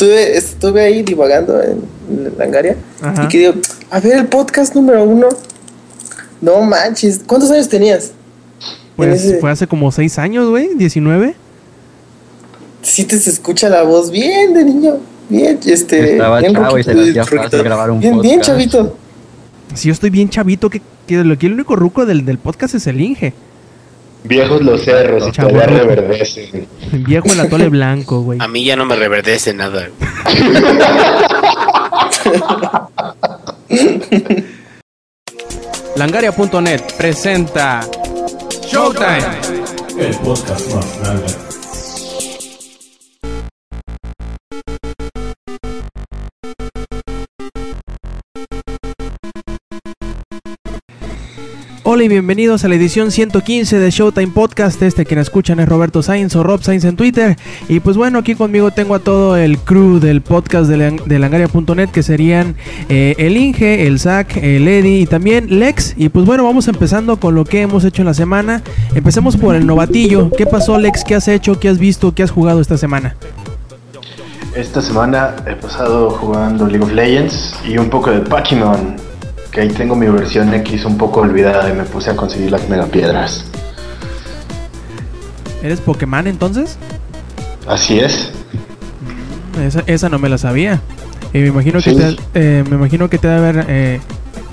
estuve, estuve ahí divagando en, en Langaria y que digo, a ver, el podcast número uno. No manches, ¿cuántos años tenías? Pues fue hace como seis años, güey, 19. Sí te se escucha la voz bien de niño, bien, este... Estaba bien chavo y se le hacía fácil grabar un bien, podcast. bien, chavito. Si yo estoy bien chavito, que, que lo que el único ruco del, del podcast es el Inge. Viejos los cerros y todavía reverdecen. Viejo el atole blanco, güey. A mí ya no me reverdece nada. Langaria.net presenta Showtime. El podcast más grande. Hola y bienvenidos a la edición 115 de Showtime Podcast. Este quien escuchan es Roberto Sainz o Rob Sainz en Twitter. Y pues bueno, aquí conmigo tengo a todo el crew del podcast de, de Langaria.net que serían eh, el Inge, el Zach, el Eddie y también Lex. Y pues bueno, vamos empezando con lo que hemos hecho en la semana. Empecemos por el novatillo. ¿Qué pasó Lex? ¿Qué has hecho? ¿Qué has visto? ¿Qué has jugado esta semana? Esta semana he pasado jugando League of Legends y un poco de Pokémon. Que ahí tengo mi versión X un poco olvidada y me puse a conseguir las megapiedras. ¿Eres Pokémon entonces? Así es. Esa, esa no me la sabía. Y me imagino que te, eh, me imagino que te debe haber eh,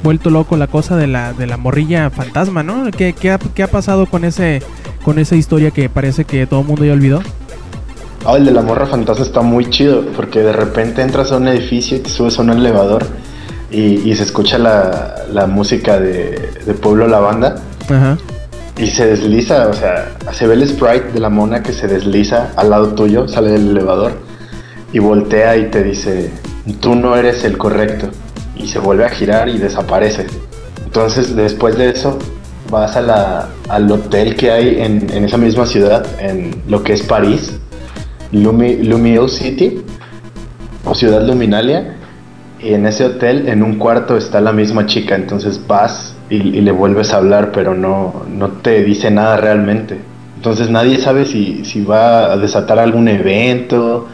vuelto loco la cosa de la, de la morrilla fantasma, ¿no? ¿Qué, qué ha, qué ha pasado con ese con esa historia que parece que todo el mundo ya olvidó? Ah, el de la morra fantasma está muy chido porque de repente entras a un edificio y te subes a un elevador y, y se escucha la, la música de, de Pueblo La Banda Ajá. y se desliza, o sea, se ve el sprite de la mona que se desliza al lado tuyo, sale del elevador y voltea y te dice, tú no eres el correcto y se vuelve a girar y desaparece. Entonces después de eso vas a la, al hotel que hay en, en esa misma ciudad, en lo que es París, Lumi, Lumio City o Ciudad Luminalia. Y en ese hotel, en un cuarto, está la misma chica. Entonces vas y, le vuelves a hablar, pero no, no te dice nada realmente. Entonces nadie sabe si, si va a desatar algún evento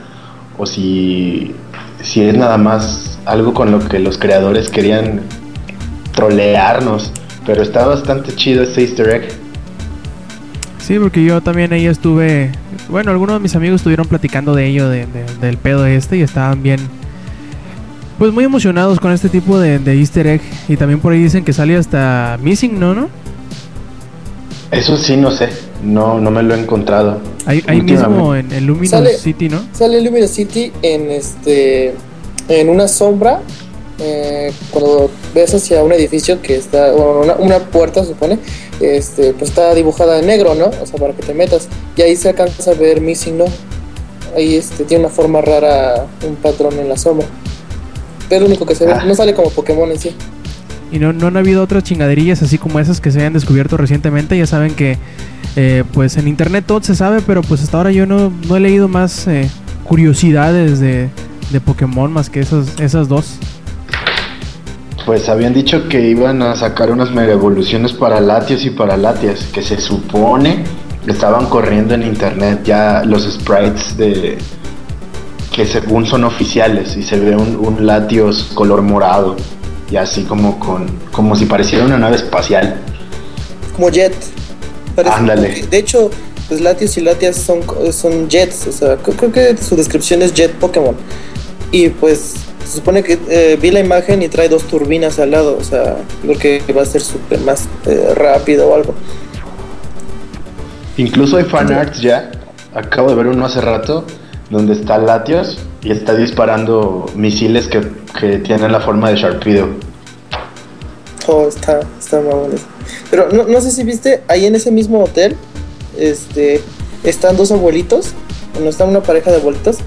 o si, si es nada más algo con lo que los creadores querían trolearnos. Pero está bastante chido este easter egg. Sí, porque yo también ahí estuve. Bueno, algunos de mis amigos estuvieron platicando de ello, de- de- del pedo este, y estaban bien. Pues muy emocionados con este tipo de, de easter egg. Y también por ahí dicen que sale hasta Missing, ¿no? ¿No? Eso sí, no sé. No, no me lo he encontrado. Ahí, mismo en, en Luminous Sale- City, ¿no? Sale Luminous City en este en una sombra eh, cuando ves hacia un edificio que está bueno, una, una puerta se supone este pues está dibujada en negro no o sea para que te metas y ahí se alcanza a ver missing no ahí este tiene una forma rara un patrón en la sombra es lo único que se ve Ah. no sale como Pokémon en sí Y no, no han habido otras chingaderillas así como esas que se hayan descubierto recientemente. Ya saben que eh, pues en internet todo se sabe, pero pues hasta ahora yo no, no he leído más eh, curiosidades de, de Pokémon más que esas, esas dos. Pues habían dicho que iban a sacar unas mega evoluciones para Latios y para Latias, que se supone estaban corriendo en internet ya los sprites de que según son oficiales y se ve un, un Latios color morado y así como con como si pareciera una nave espacial. como Jet Parece- Ándale. de hecho pues Latios y Latias son, son Jets o sea creo, creo que su descripción es Jet Pokémon y pues se supone que eh, vi la imagen y trae dos turbinas al lado o sea lo que va a ser súper más eh, rápido o algo Incluso hay fanarts ya. Acabo de ver uno hace rato donde está Latios y está disparando misiles que, que tienen la forma de Sharpedo. Oh, está, está mamón eso. Pero no, no sé si viste, ahí en ese mismo hotel, este, están dos abuelitos, bueno, está una pareja de abuelitos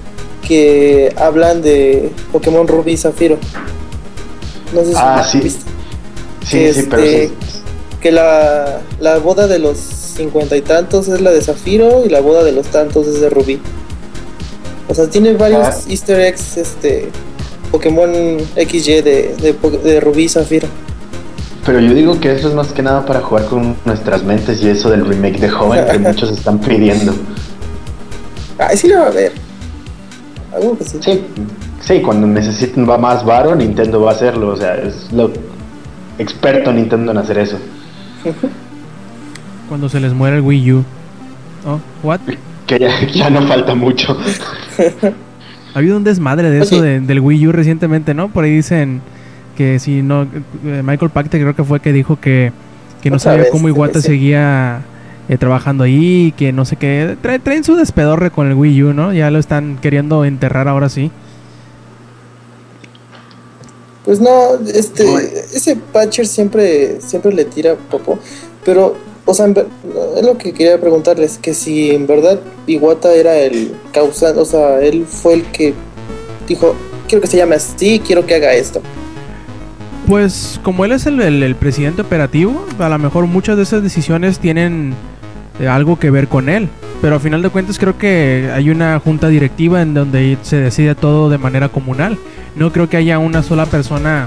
que hablan de Pokémon Rubí y Zafiro. No sé si Ah, sí. viste. Sí, sí, pero este, eso- Que la, la boda de los cincuenta y tantos es la de Zafiro y la boda de los tantos es de Rubí. O sea, tiene varios Ah. easter eggs, este, Pokémon XY de, de, de Rubí y Zafiro. Pero yo digo que eso es más que nada para jugar con nuestras mentes y eso del remake de Joven que muchos están pidiendo. Ay, sí lo va a ver. algo que sí. Sí, sí, cuando necesiten va más varo, Nintendo va a hacerlo. O sea, es lo experto Nintendo en hacer eso. Cuando se les muere el Wii U. Oh, what? Que ya, ya no falta mucho. Ha habido un desmadre de eso de- del Wii U recientemente, ¿no? Por ahí dicen que si no. eh, Michael Pacte creo que fue que dijo que, que no Otra sabía vez, cómo Iwata sí. seguía eh, trabajando ahí, que no sé qué. Trae- traen su despedorre con el Wii U, ¿no? Ya lo están queriendo enterrar ahora sí. Pues no, este, ese Patcher siempre, siempre le tira popo, pero, o sea, es lo que quería preguntarles, que si en verdad Iwata era el causante, o sea, él fue el que dijo, quiero que se llame así, quiero que haga esto. Pues como él es el presidente operativo, a lo mejor muchas de esas decisiones tienen eh, algo que ver con él. Pero a final de cuentas creo que hay una junta directiva en donde se decide todo de manera comunal. No creo que haya una sola persona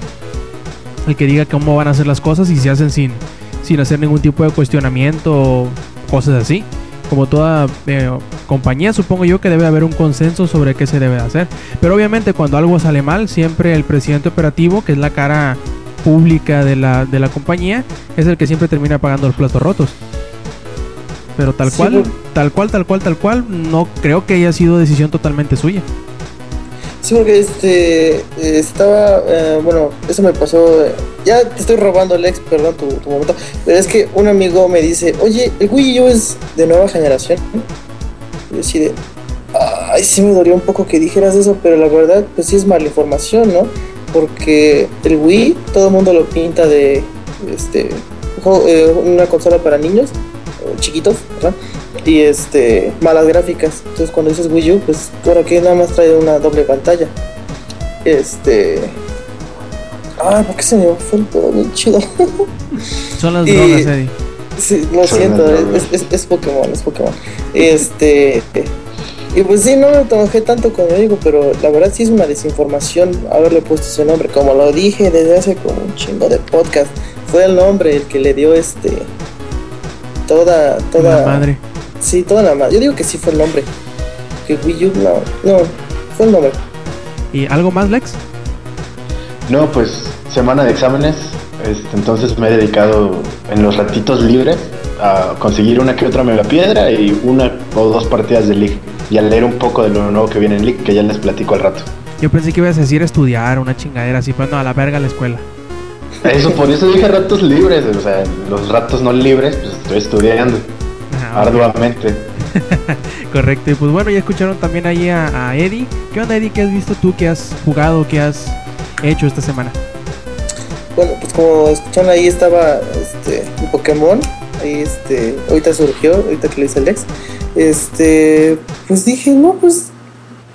el que diga cómo van a hacer las cosas y se hacen sin, sin hacer ningún tipo de cuestionamiento o cosas así. Como toda eh, compañía, supongo yo que debe haber un consenso sobre qué se debe hacer. Pero obviamente cuando algo sale mal, siempre el presidente operativo, que es la cara pública de la, de la compañía, es el que siempre termina pagando los platos rotos. Pero tal Sí, cual, bueno. tal cual, tal cual, tal cual, no creo que haya sido decisión totalmente suya. Sí, porque este, estaba, eh, bueno, eso me pasó, ya te estoy robando, Lex, perdón tu, momento, pero es que un amigo me dice, oye, el Wii U es de nueva generación. Y yo así de, ay, sí me dolió un poco que dijeras eso, pero la verdad, pues sí es mala información, ¿no? Porque el Wii, todo el mundo lo pinta de, este, eh, una consola para niños, chiquitos, ¿verdad? Y este malas gráficas. Entonces cuando dices Wii U, pues claro que nada más trae una doble pantalla. Este. Ah, ¿por qué se me fue el pedo bien chido? Son las Y- drogas, Eddie. sí, lo Son siento, es, es, es Pokémon, es Pokémon. Este. Y pues sí, no me trabajé tanto con el amigo, pero la verdad sí es una desinformación haberle puesto ese nombre. Como lo dije desde hace como un chingo de podcast, fue el nombre el que le dio este. Toda, toda. La madre. Sí, toda la madre. Yo digo que sí fue el nombre. Que Wii U, no, no, fue el nombre. ¿Y algo más, Lex? No, pues semana de exámenes, este, entonces me he dedicado en los ratitos libres a conseguir una que otra mega piedra y una o dos partidas de League y a leer un poco de lo nuevo que viene en League que ya les platico al rato. Yo pensé que ibas a decir estudiar, una chingadera así, pero no, a la verga la escuela. Eso, por eso dije ratos libres, o sea, los ratos no libres, pues estoy estudiando Arduamente. Correcto, y pues bueno, ya escucharon también ahí a, a Eddie. ¿Qué onda, Eddie? ¿Qué has visto tú? ¿Qué has jugado? ¿Qué has hecho esta semana? Bueno, pues como escucharon ahí estaba este un Pokémon. Ahí este, ahorita surgió, ahorita que le hice el Lex. Este, pues dije, no, pues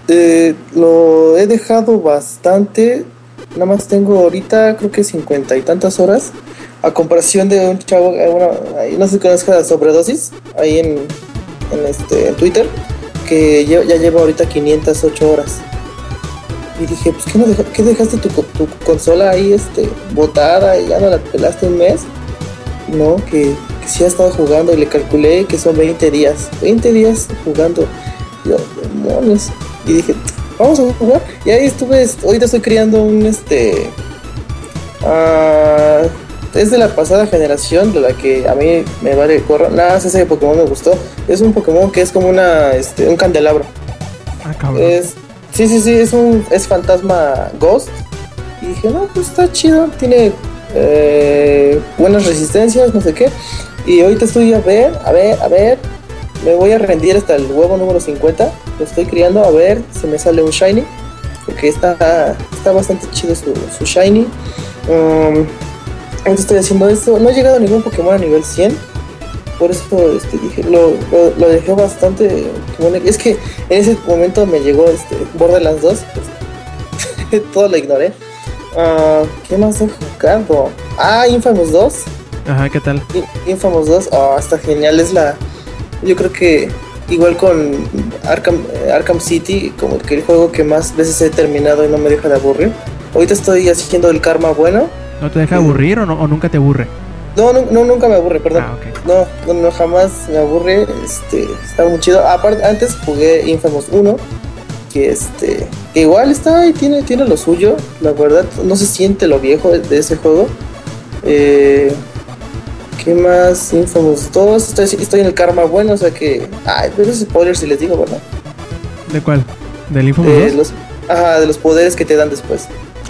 eh, lo he dejado bastante. Nada más tengo ahorita creo que cincuenta y tantas horas. A comparación de un chavo, eh, bueno, no sé si conozca sobredosis, ahí en, en, este, en Twitter, que ya lleva ahorita 508 horas. Y dije, pues, ¿qué, no deja- qué dejaste tu, tu consola ahí este, botada y ya no la pelaste un mes? No, que, que sí ha estado jugando y le calculé que son 20 días. 20 días jugando. Yo, demonios. Y dije, vamos a jugar. Y ahí estuve, est- ahorita estoy creando un este. ah, es de la pasada generación, de la que a mí me vale gorro. Nada, más ese Pokémon me gustó. Es un Pokémon que es como una, este, un candelabro. Ah, cabrón. Es, sí, sí, sí, es un es fantasma Ghost. Y dije, no, pues está chido, tiene eh, buenas resistencias, no sé qué. Y ahorita estoy a ver, a ver, a ver. Me voy a rendir hasta el huevo número 50. Lo estoy criando, a ver si me sale un shiny. Porque está, está bastante chido su, su shiny. Um, estoy haciendo esto. No he llegado a ningún Pokémon a nivel 100 por eso este, dije, lo, lo, lo dejé bastante. Es que en ese momento me llegó este Borderlands 2, pues, todo lo ignoré. Ah, ¿Qué más he jugado? Ah, Infamous 2. Ajá, ¿qué tal? In- Infamous 2, ah, está genial. Es la. Yo creo que igual con Arkham, Arkham City, como que el juego que más veces he terminado y no me deja de aburrir. Ahorita estoy haciendo el karma bueno. ¿No te deja aburrir o, no, o nunca te aburre? No, no, no, nunca me aburre, perdón. Ah. No, no, no, jamás me aburre. Este, está muy chido. Aparte, antes jugué Infamous 1. que este que igual está ahí, tiene, tiene lo suyo, la verdad, no se siente lo viejo de, ese juego. Eh, ¿Qué más? Infamous 2, estoy, estoy en el karma bueno, o sea que... Ay, pero es spoiler si les digo, ¿verdad? ¿De cuál? ¿Del Infamous De 2? los, ajá, de los poderes que te dan después.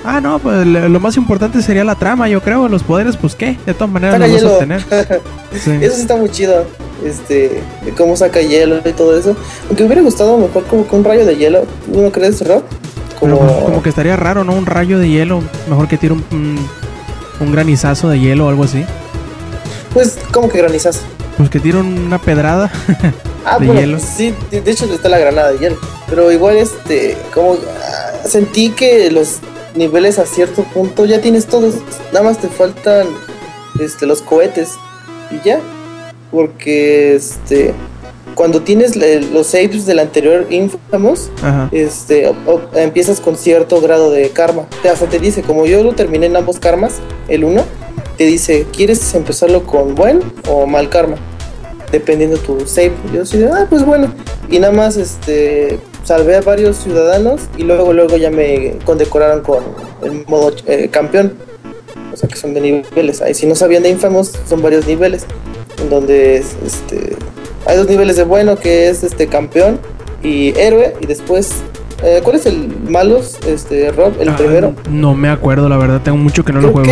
Ah, no, pues lo más importante sería la trama, yo creo. Los poderes, pues qué, de todas maneras Saca los vas a hielo. obtener. Sí. Eso sí está muy chido. Este, de cómo saca hielo y todo eso. Aunque me hubiera gustado mejor como que un rayo de hielo. ¿No crees, Rob? Como, como que estaría raro, ¿no? Un rayo de hielo. Mejor que tire un, un, un granizazo de hielo o algo así. Pues, como que granizazo. Pues que tire una pedrada. Ah, ¿De bueno, hielo? sí, de de hecho está la granada de hielo. Pero igual, este, como ah, sentí que los niveles a cierto punto ya tienes todos. Nada más te faltan este, los cohetes y ya. Porque, este, cuando tienes le- los saves del anterior Infamous, Ajá. este, o- o- empiezas con cierto grado de karma. Te, hasta te dice, como yo lo terminé en ambos karmas, el uno, te dice, ¿quieres empezarlo con buen o mal karma? Dependiendo tu save. Yo así de, ah, pues bueno. Y nada más, este, salvé a varios ciudadanos y luego, luego ya me condecoraron con el modo eh, campeón. O sea que son de niveles. Ahí si no sabían de Infamous, son varios niveles. En donde es, este, hay dos niveles de bueno que es este campeón y héroe. Y después, eh, ¿cuál es el malos? Este, Rob, el Ah, primero. No me acuerdo, la verdad. Tengo mucho que no lo juego.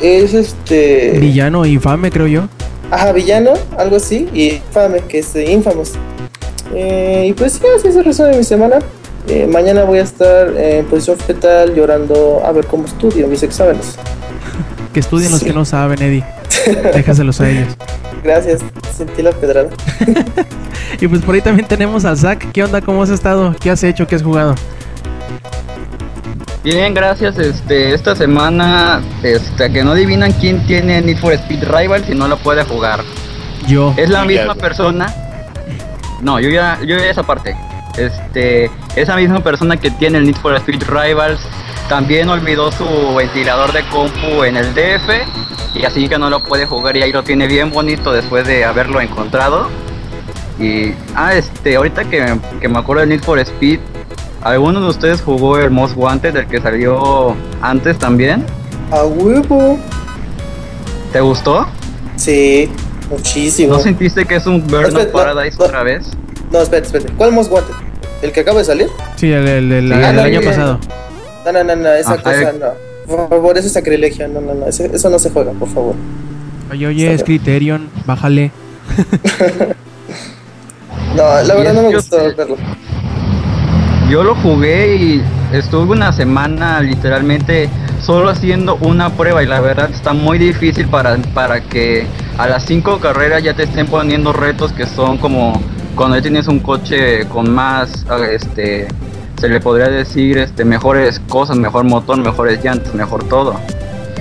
que es este. Villano infame, creo yo. Ajá, villano, algo así. Y infame, que es eh, Infamous. Eh, y pues sí, así se resuelve mi semana. Eh, mañana voy a estar en posición fetal llorando a ver cómo estudio mis exámenes. Que estudien los Sí. que no saben, Eddie. Déjaselos a ellos. Gracias, sentí la pedrada. Y pues por ahí también tenemos al Zack. ¿Qué onda? ¿Cómo has estado? ¿Qué has hecho? ¿Qué has jugado? Bien, gracias. Este, esta semana, este, que no adivinan quién tiene Need for Speed Rivals y no lo puede jugar. Yo. Es la Ya, misma persona. No, yo ya, yo ya esa parte. Este, esa misma persona que tiene el Need for Speed Rivals también olvidó su ventilador de compu en el DF y así que no lo puede jugar y ahí lo tiene bien bonito después de haberlo encontrado. Y ah, este, ahorita que, que me acuerdo del Need for Speed, ¿alguno de ustedes jugó el Most Wanted, el que salió antes también? A huevo. ¿Te gustó? Sí, muchísimo. ¿No sentiste que es un Burnout Espera, no, Paradise no. otra vez? No, espérate, espérate. ¿Cuál Most Wanted? ¿El que acaba de salir? Sí, el, el- el- Sí, el ándale, año bien. pasado. No, no, no, no, esa Ajá, cosa no. Por favor, eso es sacrilegio. No, no, no, ese- eso no se juega, por favor. Oye, oye, es Criterion. Bájale. No, la verdad no me gustó verlo. Yo lo jugué y estuve una semana literalmente solo haciendo una prueba y la verdad está muy difícil para, para que a las cinco carreras ya te estén poniendo retos que son como cuando ya tienes un coche con más, ah, este, se le podría decir, este, mejores cosas, mejor motor, mejores llantas, mejor todo.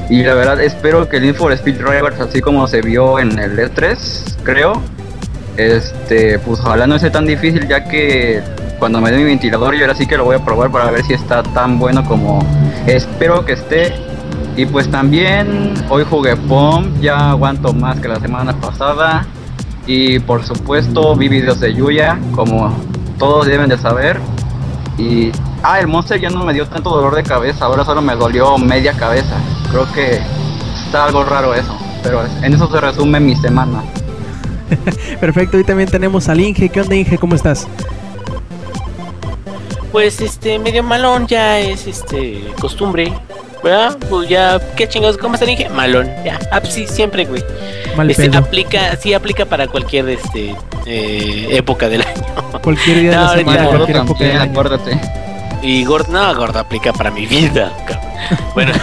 Y la verdad espero que el for Speed Rivals, así como se vio en el E3, creo, este, pues ojalá no sea tan difícil ya que cuando me dé mi ventilador yo ahora sí que lo voy a probar para ver si está tan bueno como espero que esté. Y pues también hoy jugué POM, ya aguanto más que la semana pasada. Y por supuesto vi videos de Yuya, como todos deben de saber. Y ah, el monster ya no me dio tanto dolor de cabeza, ahora solo me dolió media cabeza. Creo que está algo raro eso, pero en eso se resume mi semana. Perfecto, y también tenemos al Inge. ¿Qué onda, Inge? ¿Cómo estás? Pues este, medio malón ya es este costumbre. ¿Verdad? Pues ya, ¿qué chingados? ¿Cómo está dije? Malón. Ya, ah, pues sí, siempre, güey. Mal Este, pedo. aplica, sí aplica para cualquier este eh, época del año. Cualquier día de No, la semana, cualquier época del también, año. acuérdate. Y gordo, no, gordo aplica para mi vida. cabrón. Bueno,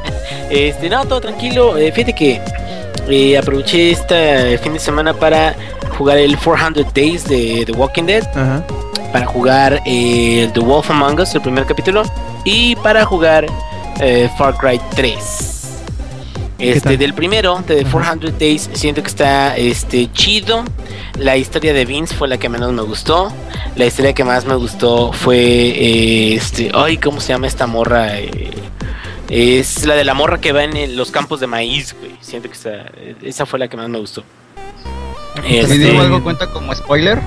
este, no, todo tranquilo. Eh, fíjate que eh, aproveché este fin de semana para jugar el 400 Days de The Walking Dead. Ajá. Para jugar eh, The Wolf Among Us, el primer capítulo, y para jugar eh, Far Cry 3. Este del primero, de Ajá. 400 Days, siento que está este chido. La historia de Vince fue la que menos me gustó. La historia que más me gustó fue eh, este, ay, ¿cómo se llama esta morra? Eh, es la de la morra que va en los campos de maíz, güey. Siento que esa, esa fue la que más me gustó. ¿Te Este, digo algo cuenta como spoiler?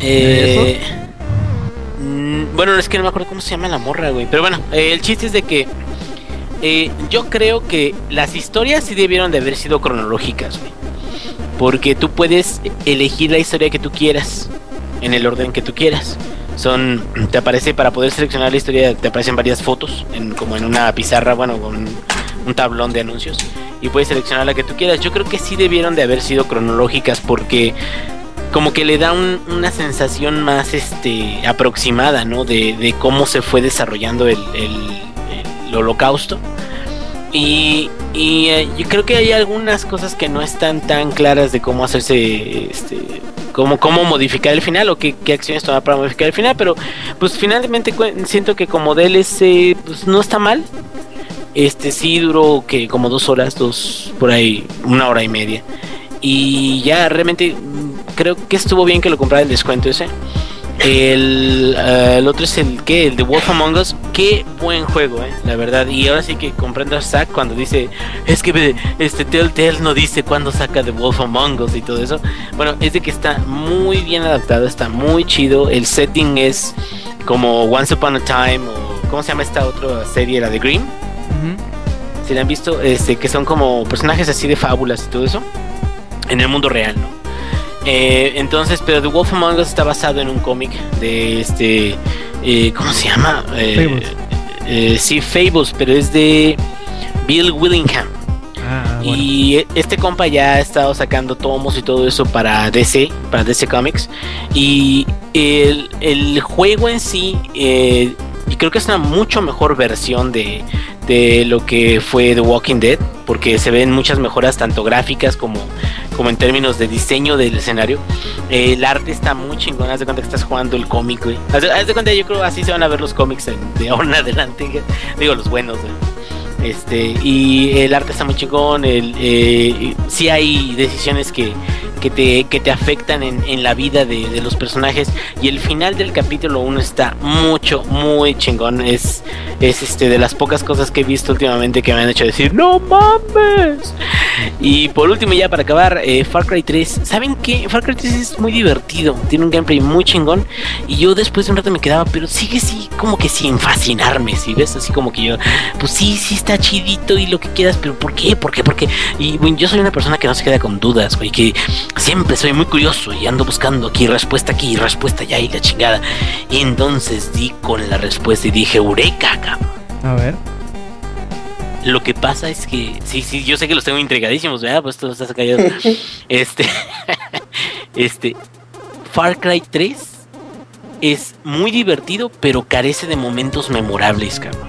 Eh, mm, bueno, es que no me acuerdo cómo se llama la morra, güey. Pero bueno, eh, el chiste es de que eh, yo creo que las historias sí debieron de haber sido cronológicas, güey. Porque tú puedes elegir la historia que tú quieras, en el orden que tú quieras. Son, te aparece para poder seleccionar la historia, te aparecen varias fotos, en, como en una pizarra, bueno, con un tablón de anuncios. Y puedes seleccionar la que tú quieras. Yo creo que sí debieron de haber sido cronológicas porque como que le da un- una sensación más este aproximada, ¿no? De, cómo se fue desarrollando el, el- holocausto. Y, y, eh, yo creo que hay algunas cosas que no están tan claras de cómo hacerse, este, cómo, cómo modificar el final o qué, acciones tomar para modificar el final. Pero pues finalmente siento que como DLC pues no está mal. Este sí duró que como dos horas, dos por ahí, una hora y media. Y ya realmente creo que estuvo bien que lo comprara el descuento ese. El, el otro es el que el de Wolf Among Us. Qué buen juego, eh, la verdad. Y ahora sí que comprendo a Zack cuando dice es que este Telltale no dice cuándo saca The Wolf Among Us y todo eso. Bueno, es de que está muy bien adaptado, está muy chido. El setting es como Once Upon a Time o ¿cómo se llama esta otra serie? La de Grimm. Ujú. Si la han visto, este, que son como personajes así de fábulas y todo eso, en el mundo real, ¿no? Eh, entonces, pero The Wolf Among Us está basado en un cómic de este, eh, ¿cómo se llama? Eh, Fables. sí, Fables, pero es de Bill Willingham. Ah, bueno. Y este compa ya ha estado sacando tomos y todo eso para DC, para DC Comics. Y el, el juego en sí, eh, yo creo que es una mucho mejor versión de, de lo que fue The Walking Dead, porque se ven muchas mejoras tanto gráficas como, como en términos de diseño del escenario. Eh, el arte está muy chingón, haz de cuenta que estás jugando el cómic, güey. Haz de, haz de cuenta, yo creo así se van a ver los cómics de ahora en adelante, digo los buenos. Este, y el arte está muy chingón. El, eh, sí hay decisiones que, que, te, que te afectan en, en la vida de, de los personajes. Y el final del capítulo 1 está mucho, muy chingón. Es, es este, de las pocas cosas que he visto últimamente que me han hecho decir: ¡No mames! Y por último, ya para acabar, eh, Far Cry 3. ¿Saben qué? Far Cry 3 es muy divertido. Tiene un gameplay muy chingón. Y yo después de un rato me quedaba, pero sigue así como que sin fascinarme. Si ves, así como que yo, pues sí, sí está chidito y lo que quieras, pero ¿por qué? ¿Por qué? ¿Por qué? Y bueno, yo soy una persona que no se queda con dudas, güey, que siempre soy muy curioso y ando buscando aquí respuesta aquí, respuesta allá y la chingada. Y entonces di con la respuesta y dije, Eureka, cabrón. A ver. Lo que pasa es que, sí, sí, yo sé que los tengo intrigadísimos, ¿verdad? Pues todos estás callado. este, este, Far Cry 3 es muy divertido, pero carece de momentos memorables, cabrón.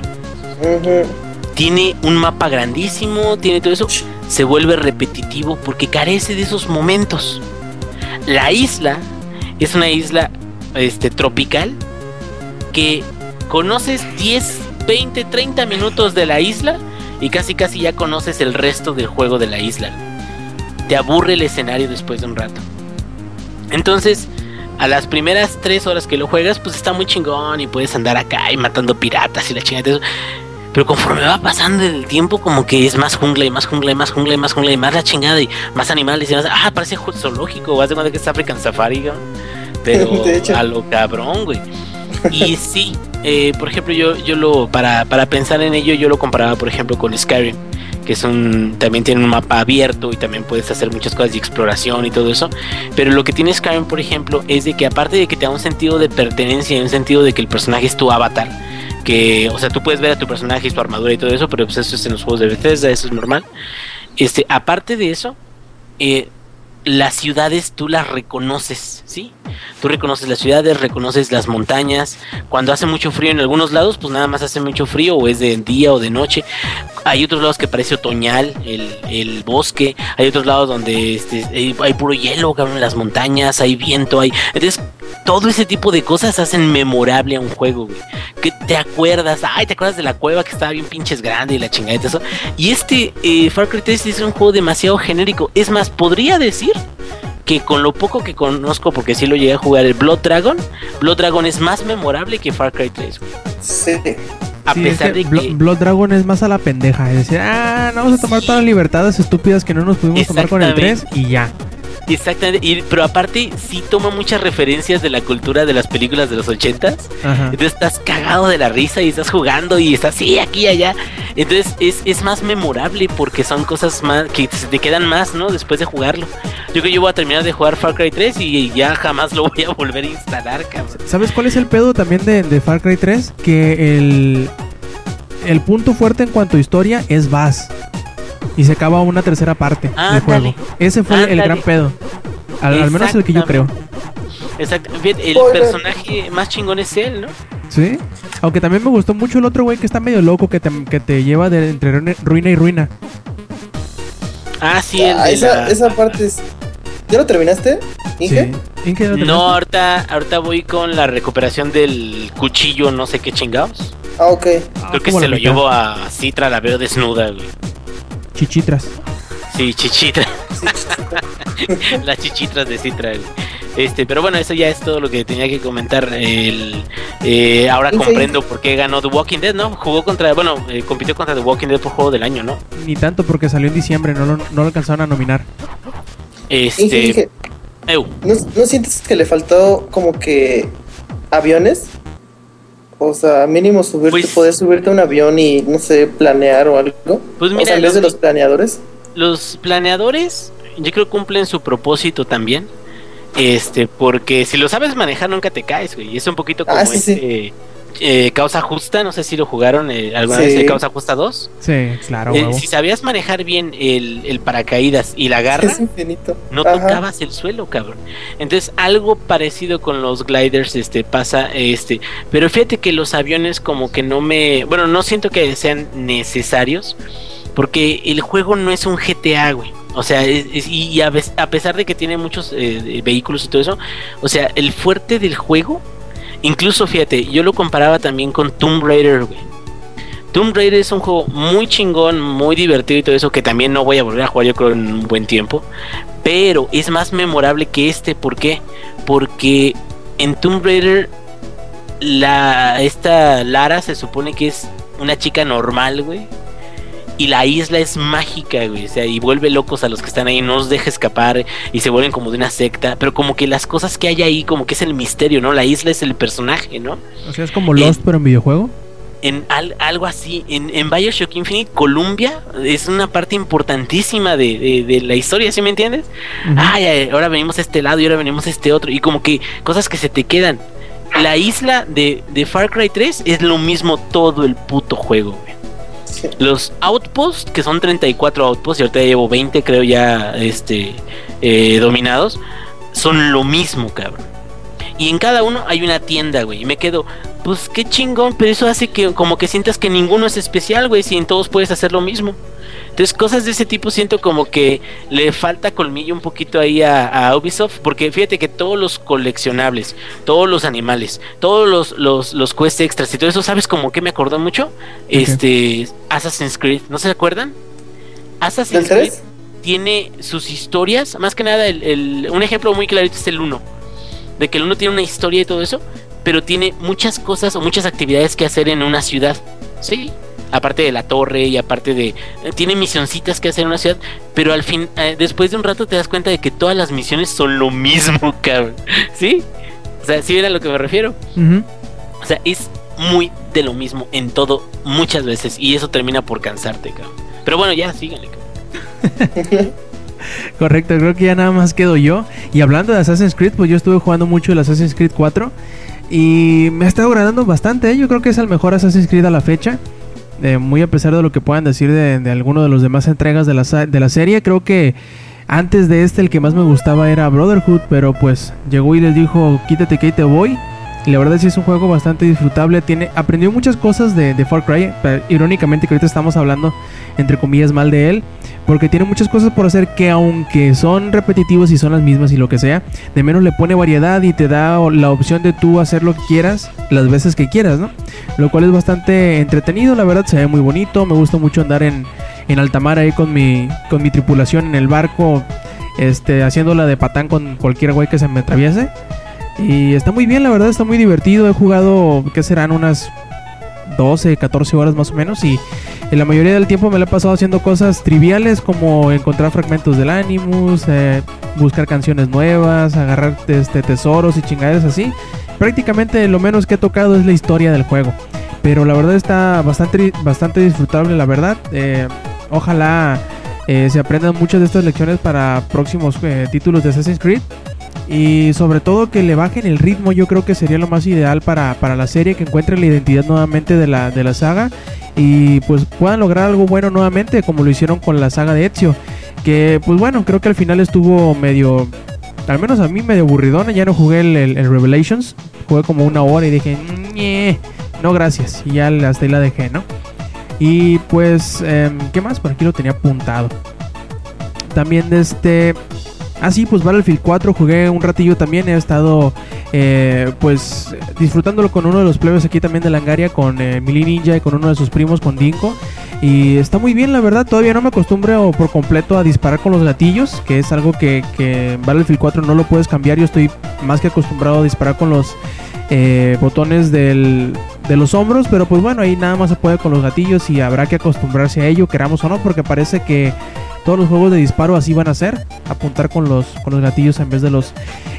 Tiene un mapa grandísimo, tiene todo eso, se vuelve repetitivo porque carece de esos momentos. La isla es una isla este, tropical que conoces 10, 20, 30 minutos de la isla y casi casi ya conoces el resto del juego de la isla. Te aburre el escenario después de un rato. Entonces, a las primeras 3 horas que lo juegas, pues está muy chingón y puedes andar acá y matando piratas y la chingada de eso. Pero conforme va pasando el tiempo, como que es más jungla y más jungla y más jungla y más jungla y más la chingada y más animales y más. Ah, parece zoológico. Vas de cuenta que es African Safari, cabrón. Pero a lo cabrón, güey. Y sí, eh, por ejemplo, yo, yo lo, para, para pensar en ello, yo lo comparaba, por ejemplo, con Skyrim, que es un, también tiene un mapa abierto y también puedes hacer muchas cosas de exploración y todo eso. Pero lo que tiene Skyrim, por ejemplo, es de que aparte de que te da un sentido de pertenencia y un sentido de que el personaje es tu avatar, que, o sea, tú puedes ver a tu personaje y su armadura y todo eso, pero pues eso es en los juegos de Bethesda, eso es normal. Este, aparte de eso, eh, las ciudades tú las reconoces, ¿sí? Tú reconoces las ciudades, reconoces las montañas. Cuando hace mucho frío en algunos lados, pues nada más hace mucho frío, o es de día o de noche. Hay otros lados que parece otoñal, el, el bosque. Hay otros lados donde este, hay, puro hielo, cabrón, las montañas, hay viento, hay. Entonces, todo ese tipo de cosas hacen memorable a un juego, güey. Que te acuerdas, ay, te acuerdas de la cueva que estaba bien pinches grande y la todo eso. Y este eh, Far Cry 3 es un juego demasiado genérico. Es más, podría decir que con lo poco que conozco, porque sí lo llegué a jugar, el Blood Dragon, Blood Dragon es más memorable que Far Cry 3, güey. Sí. A Sí, es pesar que de Blo- que. Blood Dragon es más a la pendeja. Es decir, ah, no vamos a tomar todas las libertades estúpidas que no nos pudimos tomar con el 3 y ya. Exactamente, y- pero aparte sí toma muchas referencias de la cultura de las películas de los ochentas. Ajá. Entonces estás cagado de la risa y estás jugando y estás así, aquí, allá. Entonces es, es más memorable porque son cosas más que se te quedan más, ¿no? Después de jugarlo. Yo creo que yo voy a terminar de jugar Far Cry 3 y ya jamás lo voy a volver a instalar, cabrón. ¿Sabes cuál es el pedo también de, de Far Cry 3? Que el, el punto fuerte en cuanto a historia es Bass. Y se acaba una tercera parte del juego. Ese fue el gran pedo. Al, al menos el que yo creo. Exacto. El Spoiler. personaje más chingón es él, ¿no? ¿Sí? Aunque también me gustó mucho el otro güey que está medio loco que te, que te lleva de entre ruina- y ruina. Ah, sí, el Ah, de esa, la- esa parte es. ¿Ya lo terminaste? Inge? Sí. Inge, ¿lo No, terminaste? ahorita, ahorita voy con la recuperación del cuchillo, no sé qué chingados. Ah, ok. Ah, Creo que como se lo mitad. llevo a Citra, la veo desnuda, güey. Chichitras. Sí, chichitra. Las chichitras de Citra. Este, pero bueno, eso ya es todo lo que tenía que comentar. El, eh, ahora comprendo por qué ganó The Walking Dead, ¿no? Jugó contra, bueno, eh, compitió contra The Walking Dead por juego del año, ¿no? Ni tanto porque salió en diciembre, no lo, no lo alcanzaron a nominar. Este, Inge, Inge, eu, ¿no, ¿no sientes que le faltó como que aviones? O sea, mínimo subirte, Pues- poder subirte a un avión y, no sé, planear o algo. Pues o mira, sea, en vez de los- planeadores. los planeadores yo creo cumplen su propósito también. Este, porque si lo sabes manejar nunca te caes, güey. Es un poquito como Ah, sí, sí. Eh, Causa Justa, no sé si lo jugaron eh, alguna Sí. vez, eh, Causa Justa 2. Sí, claro, Eh, si sabías manejar bien el, el paracaídas y la garra, Es infinito. no Ajá. tocabas el suelo, cabrón. Entonces, algo parecido con los gliders este pasa este, pero fíjate que los aviones como que no me, bueno, no siento que sean necesarios porque el juego no es un GTA, güey. O sea, es- es- y a, a pesar de que tiene muchos eh, vehículos y todo eso, o sea, el fuerte del juego, incluso fíjate, yo lo comparaba también con Tomb Raider, güey. Tomb Raider es un juego muy chingón, muy divertido y todo eso, que también no voy a volver a jugar yo creo en un buen tiempo. Pero es más memorable que este, ¿por qué? Porque en Tomb Raider la esta Lara se supone que es una chica normal, güey. Y la isla es mágica, güey. O sea, y vuelve locos a los que están ahí, no los deja escapar y se vuelven como de una secta. Pero como que las cosas que hay ahí, como que es el misterio, ¿no? La isla es el personaje, ¿no? O sea, es como Lost, pero en videojuego. en al- algo así. En, en Bioshock Infinite, Columbia es una parte importantísima de, de- de la historia, ¿sí me entiendes? Ujú. Ay, ay, ahora venimos a este lado y ahora venimos a este otro. Y como que cosas que se te quedan. La isla de, de Far Cry 3 es lo mismo todo el puto juego, güey. Los outposts, que son 34 outposts, y ahorita llevo 20 creo ya este, eh, dominados, son lo mismo, cabrón. Y en cada uno hay una tienda, güey. Y me quedo, pues qué chingón, pero eso hace que como que sientas que ninguno es especial, güey, si en todos puedes hacer lo mismo. Entonces, cosas de ese tipo siento como que le falta colmillo un poquito ahí a, a Ubisoft, porque fíjate que todos los coleccionables, todos los animales, todos los, los, los quests extras y todo eso, ¿sabes como que me acordó mucho? Este, Assassin's Creed, ¿no se acuerdan? ¿Del Assassin's Creed 3? tiene sus historias, más que nada, el, el- un ejemplo muy clarito es el 1, de que el 1 tiene una historia y todo eso, pero tiene muchas cosas o muchas actividades que hacer en una ciudad, ¿sí? Aparte de la torre y aparte de... eh, tiene misioncitas que hacer en una ciudad, pero al fin, eh, después de un rato te das cuenta de que todas las misiones son lo mismo, cabrón, ¿sí? O sea, ¿sí ven a lo que me refiero? O sea, es muy de lo mismo en todo, muchas veces, y eso termina por cansarte, cabrón. Pero bueno, ya, síganle, cabrón. Correcto, creo que ya nada más quedo yo. Y hablando de Assassin's Creed, pues yo estuve jugando mucho el Assassin's Creed 4. Y me ha estado agradando bastante. ¿eh? Yo creo que es el mejor Assassin's Creed a la fecha. Eh, muy a pesar de lo que puedan decir de, de alguno de los demás entregas de la, de la serie. Creo que antes de este el que más me gustaba era Brotherhood. Pero pues llegó y les dijo, quítate que ahí te voy. Y la verdad sí es un juego bastante disfrutable. Tiene, aprendió muchas cosas de, Far Cry. pero irónicamente que ahorita estamos hablando entre comillas mal de él. Porque tiene muchas cosas por hacer que aunque son repetitivos y son las mismas y lo que sea, de menos le pone variedad y te da la opción de tú hacer lo que quieras las veces que quieras, ¿no? Lo cual es bastante entretenido, la verdad se ve muy bonito, me gusta mucho andar en, en alta mar ahí con mi, con mi tripulación en el barco, este, haciéndola de patán con cualquier güey que se me atraviese. Y está muy bien, la verdad está muy divertido, he jugado, ¿qué serán? Unas 12, 14 horas más o menos y en la mayoría del tiempo me lo he pasado haciendo cosas triviales como encontrar fragmentos del Animus, eh, buscar canciones nuevas, agarrar este, tesoros y chingaderas así. Prácticamente lo menos que he tocado es la historia del juego. Pero la verdad está bastante, bastante disfrutable, la verdad. Eh, ojalá eh, se aprendan muchas de estas lecciones para próximos títulos de Assassin's Creed. Y sobre todo que le bajen el ritmo, yo creo que sería lo más ideal para, para la serie, que encuentren la identidad nuevamente de la, de la saga y pues puedan lograr algo bueno nuevamente, como lo hicieron con la saga de Ezio. Que pues bueno, creo que al final estuvo medio, al menos a mí medio aburridón, ya no jugué el, el- el Revelations, jugué como una hora y dije, "Ñe, no gracias, y ya hasta ahí la dejé, ¿no? Y pues, em, ¿qué más? Por aquí lo tenía apuntado. También de este... Ah, sí, pues Battlefield 4 jugué un ratillo también. He estado, eh, pues, disfrutándolo con uno de los plebes aquí también de Langaria, con eh, Mili Ninja y con uno de sus primos, con Dinko. Y está muy bien, la verdad. Todavía no me acostumbro por completo a disparar con los gatillos, que es algo que, que en Battlefield 4 no lo puedes cambiar. Yo estoy más que acostumbrado a disparar con los eh, botones del, de los hombros, pero pues bueno, ahí nada más se puede con los gatillos y habrá que acostumbrarse a ello, queramos o no, porque parece que todos los juegos de disparo así van a ser, apuntar con los, con los gatillos en vez de los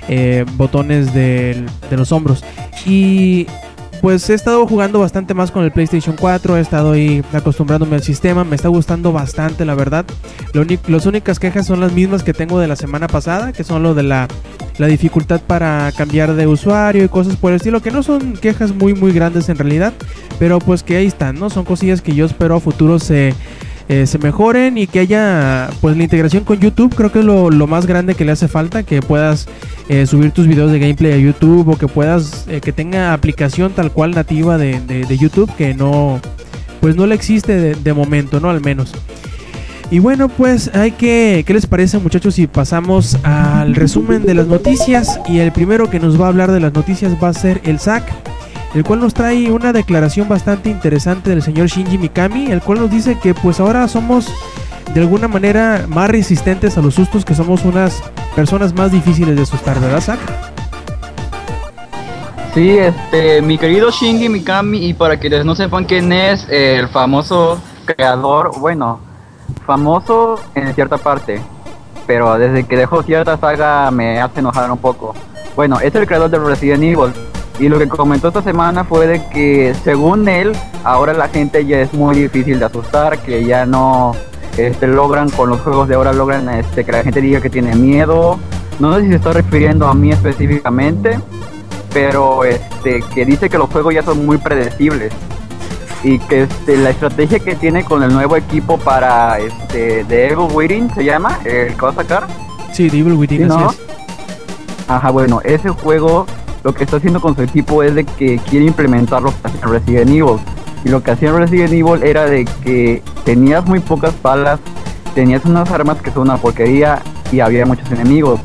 eh, botones del- de los hombros. Y pues he estado jugando bastante más con el PlayStation 4, he estado ahí acostumbrándome al sistema, me está gustando bastante la verdad. Lo las únicas quejas son las mismas que tengo de la semana pasada, que son lo de la, la dificultad para cambiar de usuario y cosas por el estilo, que no son quejas muy muy grandes en realidad, pero pues que ahí están, ¿no? Son cosillas que yo espero a futuro se, eh, se mejoren y que haya pues la integración con YouTube, creo que es lo, más grande que le hace falta, que puedas eh, subir tus videos de gameplay a YouTube o que puedas, eh, que tenga aplicación tal cual nativa de, de- YouTube, que no, pues no le existe de, de momento, ¿no? Al menos. Y bueno, pues hay que, ¿qué les parece muchachos si pasamos al resumen de las noticias? Y el primero que nos va a hablar de las noticias va a ser el SAC, el cual nos trae una declaración bastante interesante del señor Shinji Mikami, el cual nos dice que pues ahora somos de alguna manera más resistentes a los sustos, que somos unas personas más difíciles de asustar, ¿verdad, Zack? Sí, este, mi querido Shinji Mikami, y para quienes no sepan quién es, eh, el famoso creador, bueno, famoso en cierta parte, pero desde que dejó cierta saga me hace enojar un poco. Bueno, es el creador de Resident Evil, y lo que comentó esta semana fue de que según él, ahora la gente ya es muy difícil de asustar, que ya no este, logran con los juegos de ahora, logran este, que la gente diga que tiene miedo. No sé si se está refiriendo a mí específicamente, pero este que dice que los juegos ya son muy predecibles y que este, la estrategia que tiene con el nuevo equipo para este The Evil Waiting se llama el que va a sacar Sí, Within, Sí, así ¿no? es. Ajá, bueno, ese juego lo que está haciendo con su equipo es de que quiere implementarlo en Resident Evil. Y lo que hacía en Resident Evil era de que tenías muy pocas balas, tenías unas armas que son una porquería y había muchos enemigos.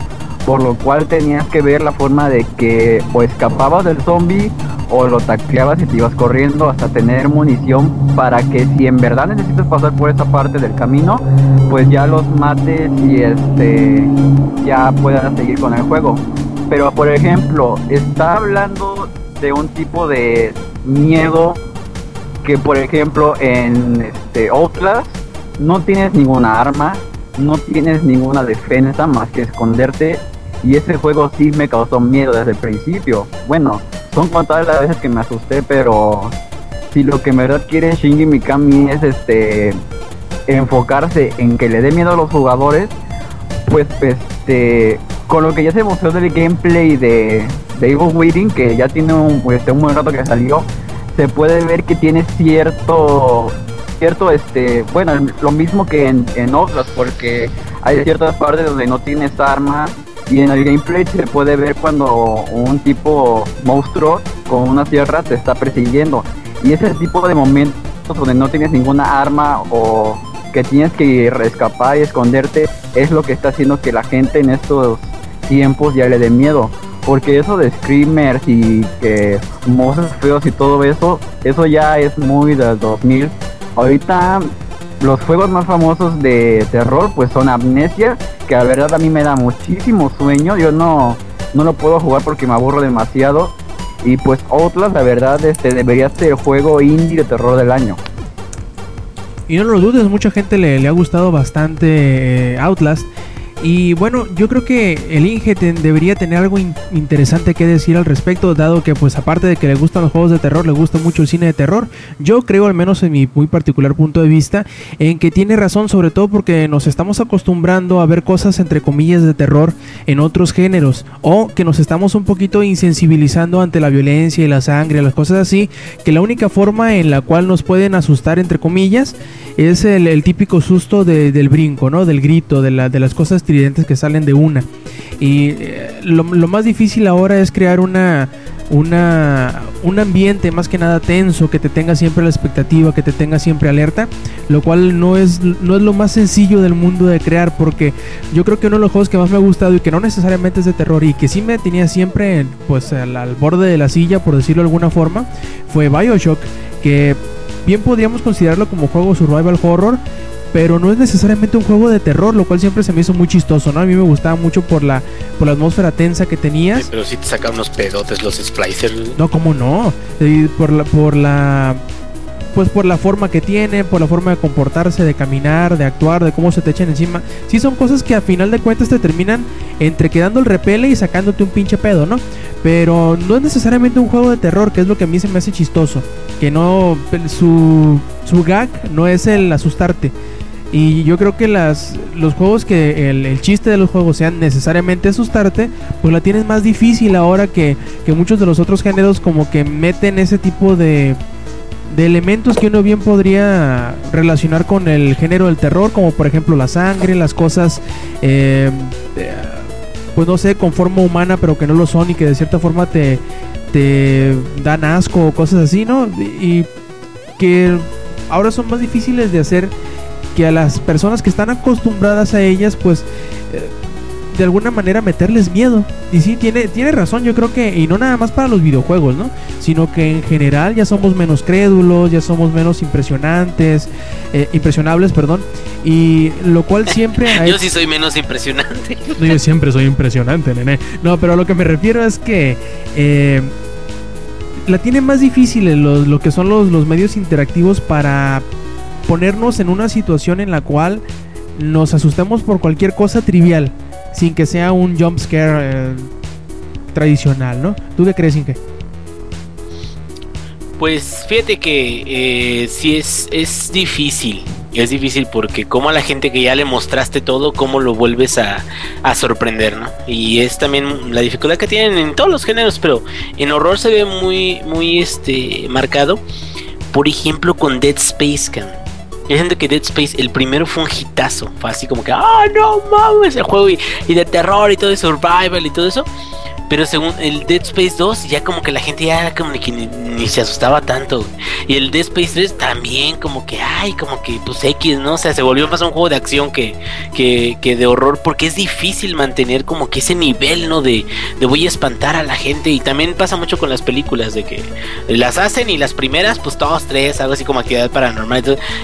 Por lo cual tenías que ver la forma de que o escapabas del zombie o lo tacleabas y te ibas corriendo hasta tener munición para que si en verdad necesitas pasar por esa parte del camino, pues ya los mates y este ya puedas seguir con el juego. Pero por ejemplo, está hablando de un tipo de miedo que por ejemplo en este Outlast no tienes ninguna arma, no tienes ninguna defensa más que esconderte y ese juego sí me causó miedo desde el principio. Bueno, son contadas las veces que me asusté, pero si lo que en verdad quiere Shinji Mikami es este enfocarse en que le dé miedo a los jugadores, pues este con lo que ya se mostró del gameplay de, de Evil Waiting, que ya tiene un, este, un buen rato que salió, se puede ver que tiene cierto cierto este bueno lo mismo que en, en Outlast porque hay ciertas partes donde no tienes arma y en el gameplay se puede ver cuando un tipo monstruo con una sierra te está persiguiendo y ese tipo de momentos donde no tienes ninguna arma o que tienes que escapar y esconderte es lo que está haciendo que la gente en estos tiempos ya le dé miedo porque eso de screamers y que monstruos feos y todo eso, eso ya es muy del 2000. Ahorita los juegos más famosos de terror pues son Amnesia, que la verdad a mí me da muchísimo sueño, yo no, no lo puedo jugar porque me aburro demasiado. Y pues Outlast, la verdad, este debería ser el juego indie de terror del año. Y no lo dudes, mucha gente le, le ha gustado bastante eh, Outlast. Y bueno, yo creo que el Inge debería tener algo in- interesante que decir al respecto, dado que pues aparte de que le gustan los juegos de terror, le gusta mucho el cine de terror. Yo creo, al menos en mi muy particular punto de vista, en que tiene razón, sobre todo porque nos estamos acostumbrando a ver cosas entre comillas de terror en otros géneros, o que nos estamos un poquito insensibilizando ante la violencia y la sangre, las cosas así, que la única forma en la cual nos pueden asustar entre comillas es el, típico susto de- del brinco, ¿no? Del grito, de, la- de las cosas tridentes que salen de una. Y eh, lo, lo más difícil ahora es crear una, una, un ambiente más que nada tenso, que te tenga siempre la expectativa, que te tenga siempre alerta, lo cual no es, no es lo más sencillo del mundo de crear, porque yo creo que uno de los juegos que más me ha gustado y que no necesariamente es de terror y que sí me tenía siempre pues al, al borde de la silla, por decirlo de alguna forma, fue Bioshock, que bien podríamos considerarlo como juego survival horror, pero no es necesariamente un juego de terror, lo cual siempre se me hizo muy chistoso, ¿no? A mí me gustaba mucho por la, por la atmósfera tensa que tenías. Pero sí te sacan unos pedotes los splicers. No, cómo no. Por la, por la, pues por la forma que tiene, por la forma de comportarse, de caminar, de actuar, de cómo se te echan encima. Sí son cosas que a final de cuentas te terminan entre quedando el repele y sacándote un pinche pedo, ¿no? Pero no es necesariamente un juego de terror, que es lo que a mí se me hace chistoso. Que no, su, su gag no es el asustarte. Y yo creo que las, los juegos que el, el chiste de los juegos sean necesariamente asustarte, pues la tienes más difícil ahora que, que muchos de los otros géneros como que meten ese tipo de, de elementos que uno bien podría relacionar con el género del terror, como por ejemplo la sangre, las cosas, eh, pues no sé, con forma humana, pero que no lo son y que de cierta forma te, te dan asco o cosas así, ¿no? Y que ahora son más difíciles de hacer que a las personas que están acostumbradas a ellas, pues eh, de alguna manera meterles miedo. Y sí, tiene, tiene razón, yo creo que, y no nada más para los videojuegos, ¿no? Sino que en general ya somos menos crédulos, ya somos menos impresionantes, eh, impresionables, perdón. Y lo cual siempre ha Yo sí soy menos impresionante. no, yo siempre soy impresionante, nene. No, pero a lo que me refiero es que eh, la tiene más difícil en lo, lo que son los, los medios interactivos para ponernos en una situación en la cual nos asustemos por cualquier cosa trivial, sin que sea un jump scare eh, tradicional, ¿no? ¿Tú qué crees, Inge? Pues fíjate que eh, sí es, es difícil. Es difícil porque como a la gente que ya le mostraste todo, cómo lo vuelves a, a sorprender, ¿no? Y es también la dificultad que tienen en todos los géneros, pero en horror se ve muy, muy este marcado. Por ejemplo, con Dead Space, can. Hay gente que Dead Space, el primero fue un hitazo. Fue así como que, ah, no mames, el juego y, y de terror y todo de survival y todo eso. Pero según el Dead Space 2, ya como que la gente ya como que ni, ni se asustaba tanto. Y el Dead Space 3 también como que, ay, como que pues X, ¿no? O sea, se volvió más un juego de acción que, que, que de horror. Porque es difícil mantener como que ese nivel, ¿no? De, de voy a espantar a la gente. Y también pasa mucho con las películas, de que las hacen y las primeras, pues todos tres, algo así como actividad paranormal.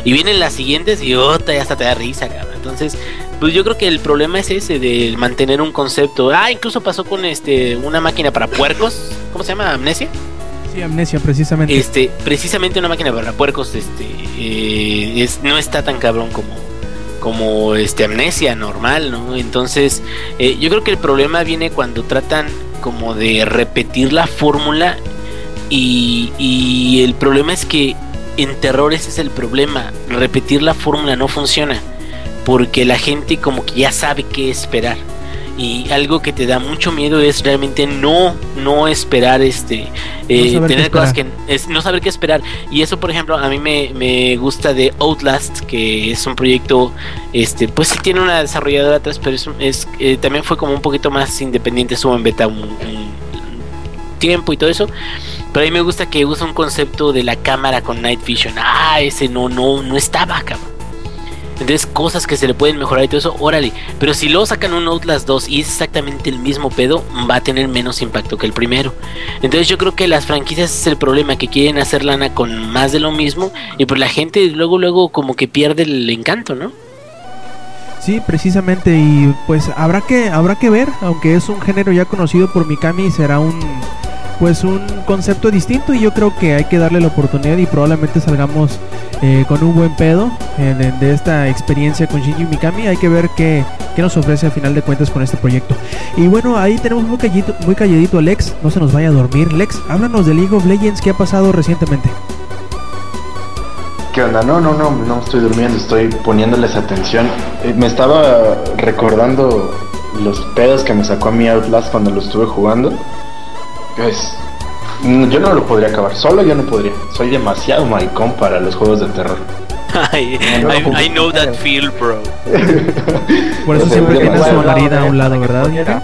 Y, vienen las siguientes y otra, ya hasta te da risa, cabrón. Entonces, pues yo creo que el problema es ese de mantener un concepto. Ah, incluso pasó con este una máquina para puercos. ¿Cómo se llama? Amnesia. Sí, amnesia, precisamente. Este, precisamente una máquina para puercos, este, eh, es, no está tan cabrón como, como este amnesia normal, ¿no? Entonces, eh, yo creo que el problema viene cuando tratan como de repetir la fórmula y, y el problema es que en terror ese es el problema. Repetir la fórmula no funciona porque la gente como que ya sabe qué esperar. Y algo que te da mucho miedo es realmente no no esperar este eh, No tener cosas que es no saber qué esperar. Y eso por ejemplo a mí me, me gusta de Outlast que es un proyecto este pues sí tiene una desarrolladora atrás pero es, es eh, también fue como un poquito más independiente estuvo en beta un, un tiempo y todo eso. Pero a mí me gusta que usa un concepto de la cámara con night vision. Ah ese no no no estaba cabrón entonces, cosas que se le pueden mejorar y todo eso, órale. Pero si luego sacan un Outlast 2 y es exactamente el mismo pedo, va a tener menos impacto que el primero. Entonces, yo creo que las franquicias es el problema, que quieren hacer lana con más de lo mismo. Y pues la gente luego, luego, como que pierde el encanto, ¿no? Sí, precisamente y pues habrá que habrá que ver, aunque es un género ya conocido por Mikami, será un pues un concepto distinto y yo creo que hay que darle la oportunidad y probablemente salgamos eh, con un buen pedo eh, de, esta experiencia con Shinji Mikami. Hay que ver qué, qué nos ofrece a final de cuentas con este proyecto. Y bueno, ahí tenemos muy calladito, muy calladito a Lex, no se nos vaya a dormir. Lex, háblanos de League of Legends, ¿qué ha pasado recientemente? ¿Qué onda? No, no, no, no estoy durmiendo, estoy poniéndoles atención. Eh, me estaba recordando los pedos que me sacó a mí Outlast cuando lo estuve jugando. Pues, mm, yo no lo podría acabar, solo yo no podría. Soy demasiado maricón para los juegos de terror. I, I, I know that feel, bro. Por eso sea, siempre tienes su marida a un lado, ¿verdad?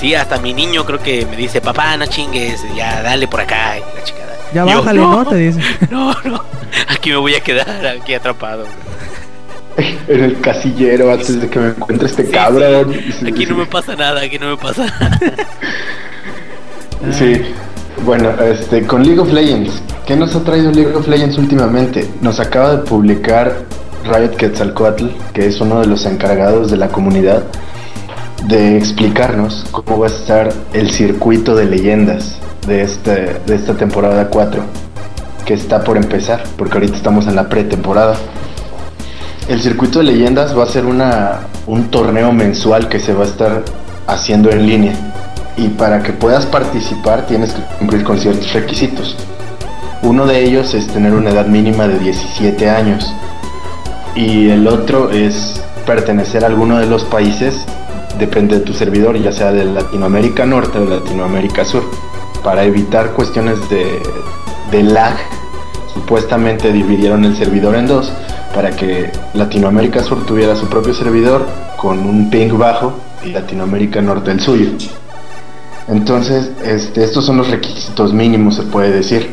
Sí, hasta mi niño creo que me dice, papá, no chingues, ya dale por acá. y la chingada. Ya Y yo, bájale, ¿no? Te dice. No, no, aquí me voy a quedar, aquí atrapado. en el casillero antes de que me encuentre este Sí, cabrón. Aquí no me pasa nada, aquí no me pasa nada. Sí, bueno, este, con League of Legends, ¿qué nos ha traído League of Legends últimamente? Nos acaba de publicar Riot Quetzalcoatl, que es uno de los encargados de la comunidad, de explicarnos cómo va a estar el circuito de leyendas de, este, de esta temporada 4, que está por empezar, porque ahorita estamos en la pretemporada. El circuito de leyendas va a ser una, un torneo mensual que se va a estar haciendo en línea y para que puedas participar tienes que cumplir con ciertos requisitos. Uno de ellos es tener una edad mínima de 17 años y el otro es pertenecer a alguno de los países, depende de tu servidor, ya sea de Latinoamérica Norte o Latinoamérica Sur, para evitar cuestiones de, de lag. Supuestamente dividieron el servidor en dos para que Latinoamérica Sur tuviera su propio servidor con un ping bajo y Latinoamérica Norte el suyo. Entonces, este, estos son los requisitos mínimos, se puede decir.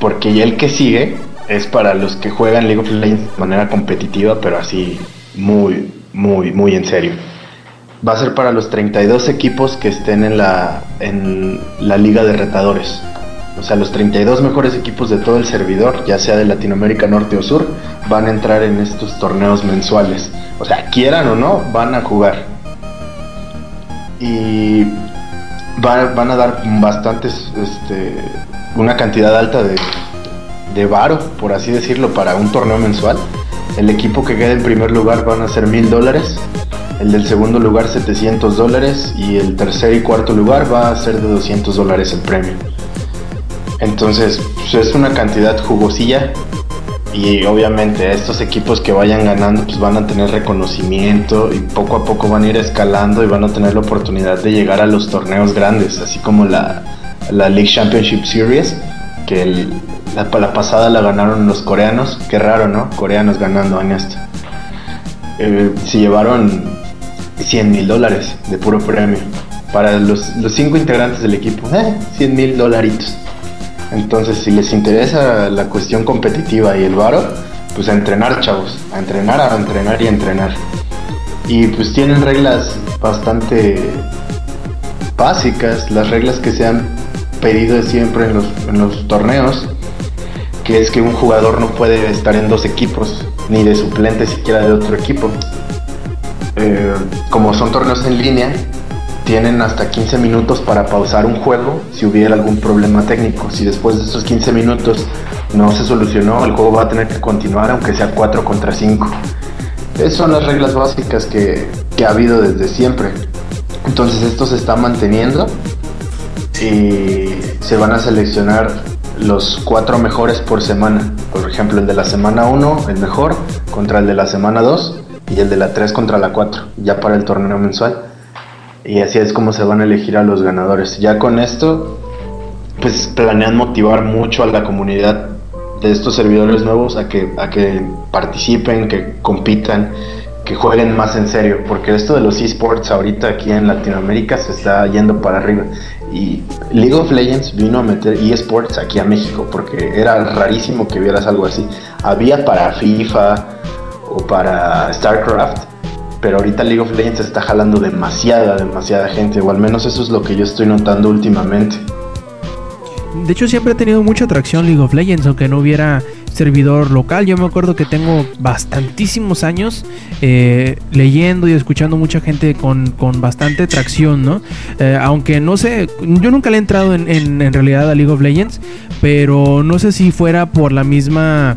Porque ya el que sigue es para los que juegan League of Legends de manera competitiva, pero así muy, muy, muy en serio. Va a ser para los 32 equipos que estén en la, en la liga de retadores. O sea, los 32 mejores equipos de todo el servidor, ya sea de Latinoamérica Norte o Sur, van a entrar en estos torneos mensuales. O sea, quieran o no, van a jugar. Y va- van a dar bastantes, este, una cantidad alta de, de varo, por así decirlo, para un torneo mensual. El equipo que quede en primer lugar van a ser mil dólares, el del segundo lugar 700 dólares y el tercer y cuarto lugar va a ser de 200 dólares el premio. Entonces, pues, es una cantidad jugosilla y obviamente estos equipos que vayan ganando pues van a tener reconocimiento y poco a poco van a ir escalando y van a tener la oportunidad de llegar a los torneos grandes, así como la, la League Championship Series, que el- la, pasada la ganaron los coreanos, qué raro, ¿no? Coreanos ganando en esto. Eh, se llevaron 100 mil dólares de puro premio. Para los, los cinco integrantes del equipo, eh, 100 mil dolaritos. Entonces, si les interesa la cuestión competitiva y el varo, pues a entrenar, chavos. A entrenar, a entrenar y a entrenar. Y pues tienen reglas bastante básicas, las reglas que se han pedido siempre en los, en los torneos, que es que un jugador no puede estar en dos equipos, ni de suplente siquiera de otro equipo. Eh, como son torneos en línea, tienen hasta 15 minutos para pausar un juego si hubiera algún problema técnico. Si después de esos 15 minutos no se solucionó, el juego va a tener que continuar aunque sea 4 contra 5. Esas son las reglas básicas que, ha habido desde siempre. Entonces esto se está manteniendo y se van a seleccionar los cuatro mejores por semana. Por ejemplo, el de la semana 1, el mejor, contra el de la semana 2 y el de la 3 contra la 4, ya para el torneo mensual. Y así es como se van a elegir a los ganadores. Ya con esto, pues planean motivar mucho a la comunidad de estos servidores nuevos a que, a que participen, que compitan, que jueguen más en serio, porque esto de los esports ahorita aquí en Latinoamérica se está yendo para arriba. Y League of Legends vino a meter esports aquí a México, porque era rarísimo que vieras algo así. Había para FIFA o para StarCraft, pero ahorita League of Legends está jalando demasiada, demasiada gente, o al menos eso es lo que yo estoy notando últimamente. de hecho siempre ha tenido mucha atracción League of Legends, aunque no hubiera servidor local. Yo me acuerdo que tengo bastantísimos años eh, leyendo y escuchando mucha gente con, con bastante atracción, ¿no? Eh, aunque no sé, yo nunca le he entrado en, en- realidad a League of Legends, pero no sé si fuera por la misma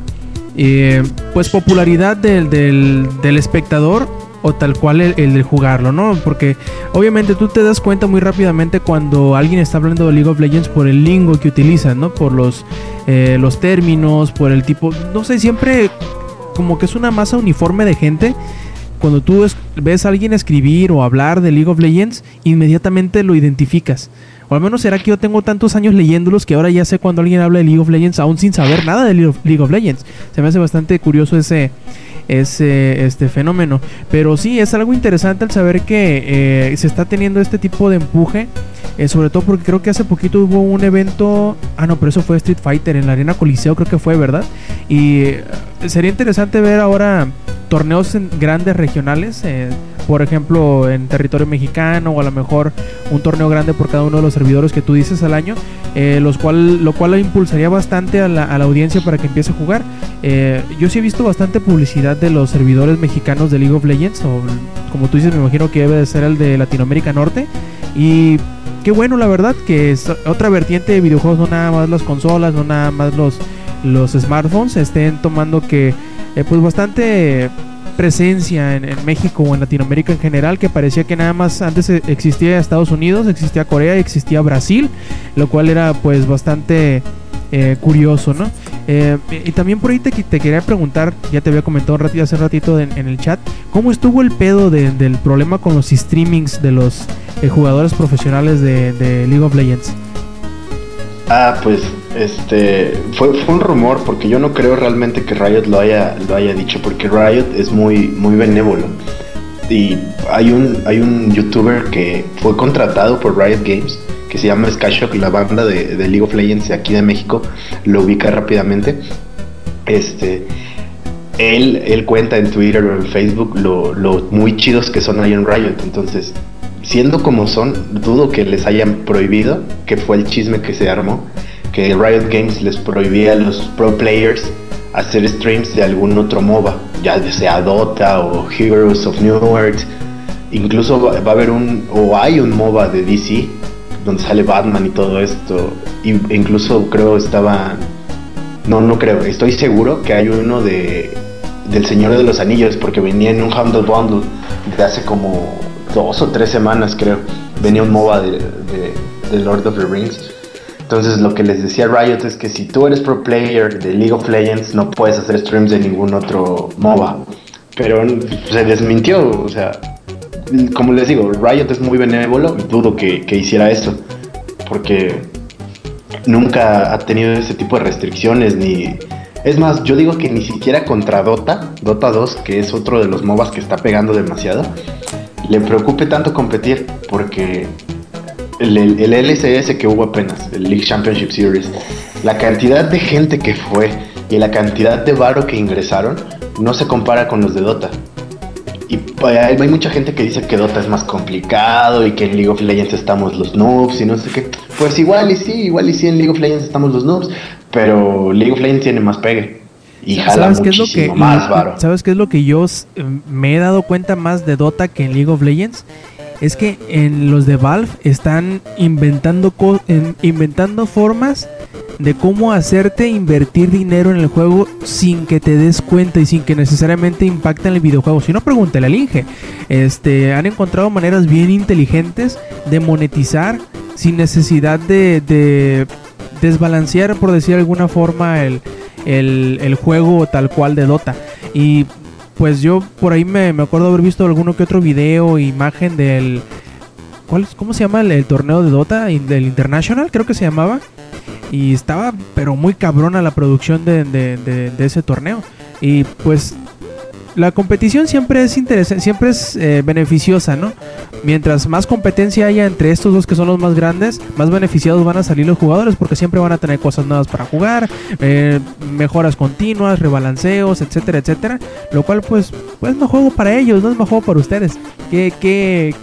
eh, pues popularidad del, del espectador o tal cual el, el de jugarlo, ¿no? Porque obviamente tú te das cuenta muy rápidamente cuando alguien está hablando de League of Legends por el lingo que utilizan, ¿no? Por los, eh, los términos, por el tipo, no sé, siempre como que es una masa uniforme de gente. Cuando tú es- ves a alguien escribir o hablar de League of Legends, inmediatamente lo identificas. O al menos será que yo tengo tantos años leyéndolos que ahora ya sé cuando alguien habla de League of Legends, aún sin saber nada de League of Legends. Se me hace bastante curioso ese, ese este fenómeno. Pero sí, es algo interesante el saber que eh, se está teniendo este tipo de empuje. eh, sobre todo porque creo que hace poquito hubo un evento. Ah, no, pero eso fue Street Fighter en la Arena Coliseo, creo que fue, ¿verdad? Y eh, sería interesante ver ahora torneos en- grandes regionales. eh, por ejemplo, en territorio mexicano o a lo mejor un torneo grande por cada uno de los servidores que tú dices al año, eh, los cual, lo cual impulsaría bastante a la, a la audiencia para que empiece a jugar. Eh, yo sí he visto bastante publicidad de los servidores mexicanos de League of Legends, o como tú dices, me imagino que debe de ser el de Latinoamérica Norte. Y qué bueno, la verdad, que es otra vertiente de videojuegos, no nada más las consolas, no nada más los, los smartphones, estén tomando que, eh, pues bastante presencia en, México o en Latinoamérica en general, que parecía que nada más antes eh, existía Estados Unidos, existía Corea y existía Brasil, lo cual era pues bastante eh, curioso, ¿no? Eh, y también por ahí te, te quería preguntar, ya te había comentado un ratito, hace ratito en, en el chat, ¿cómo estuvo el pedo de- del problema con los streamings de los eh, jugadores profesionales de, de League of Legends? Ah, pues este fue, fue un rumor porque yo no creo realmente que Riot lo haya lo haya dicho porque Riot es muy muy benévolo. Y hay un hay un youtuber que fue contratado por Riot Games que se llama Skyshock la banda de, de League of Legends aquí de México. Lo ubica rápidamente. Este él, él cuenta en Twitter o en Facebook lo, lo muy chidos que son ahí en Riot. Entonces siendo como son, dudo que les hayan prohibido, que fue el chisme que se armó, que Riot Games les prohibía a los pro players hacer streams de algún otro MOBA, ya sea Dota o Heroes of New Earth. Incluso va, a haber un, o hay un MOBA de DC, donde sale Batman y todo esto. Y, incluso creo estaba, no, no creo, estoy seguro que hay uno de del Señor de los Anillos, porque venía en un Humble Bundle de hace como dos o tres semanas creo, venía un MOBA de, Lord of the Rings. Entonces lo que les decía Riot es que si tú eres pro player de League of Legends no puedes hacer streams de ningún otro MOBA. Pero se desmintió, o sea, como les digo, Riot es muy benévolo dudo que, que hiciera esto. Porque nunca ha tenido ese tipo de restricciones ni... Es más, yo digo que ni siquiera contra Dota, Dota 2, que es otro de los MOBAs que está pegando demasiado, le preocupe tanto competir porque el, el, LCS que hubo apenas, el League Championship Series, la cantidad de gente que fue y la cantidad de varo que ingresaron no se compara con los de Dota. Y hay, hay mucha gente que dice que Dota es más complicado y que en League of Legends estamos los noobs y no sé qué. Pues igual y sí, igual y sí en League of Legends estamos los noobs, pero League of Legends tiene más pegue. Y jala ¿Sabes qué es lo que más varo. ¿Sabes qué es lo que yo eh, me he dado cuenta más de Dota que en League of Legends? Es que en los de Valve están inventando en, inventando formas de cómo hacerte invertir dinero en el juego sin que te des cuenta y sin que necesariamente impacte en el videojuego. Si no, pregúntale al Inge. Este, han encontrado maneras bien inteligentes de monetizar sin necesidad de, de desbalancear, por decir de alguna forma, el, el, el, juego tal cual de Dota. Y pues yo por ahí me, me acuerdo haber visto alguno que otro video, imagen del... ¿cuál, ¿Cómo se llama el, torneo de Dota? Del International, creo que se llamaba. Y estaba pero muy cabrona la producción de, de ese torneo. Y pues la competición siempre es interesante, siempre es eh, beneficiosa, ¿no? Mientras más competencia haya entre estos dos que son los más grandes, más beneficiados van a salir los jugadores porque siempre van a tener cosas nuevas para jugar, eh, mejoras continuas, rebalanceos, etcétera, etcétera. Lo cual pues, pues no juego para ellos, no es más juego para ustedes. ¿Qué, qué,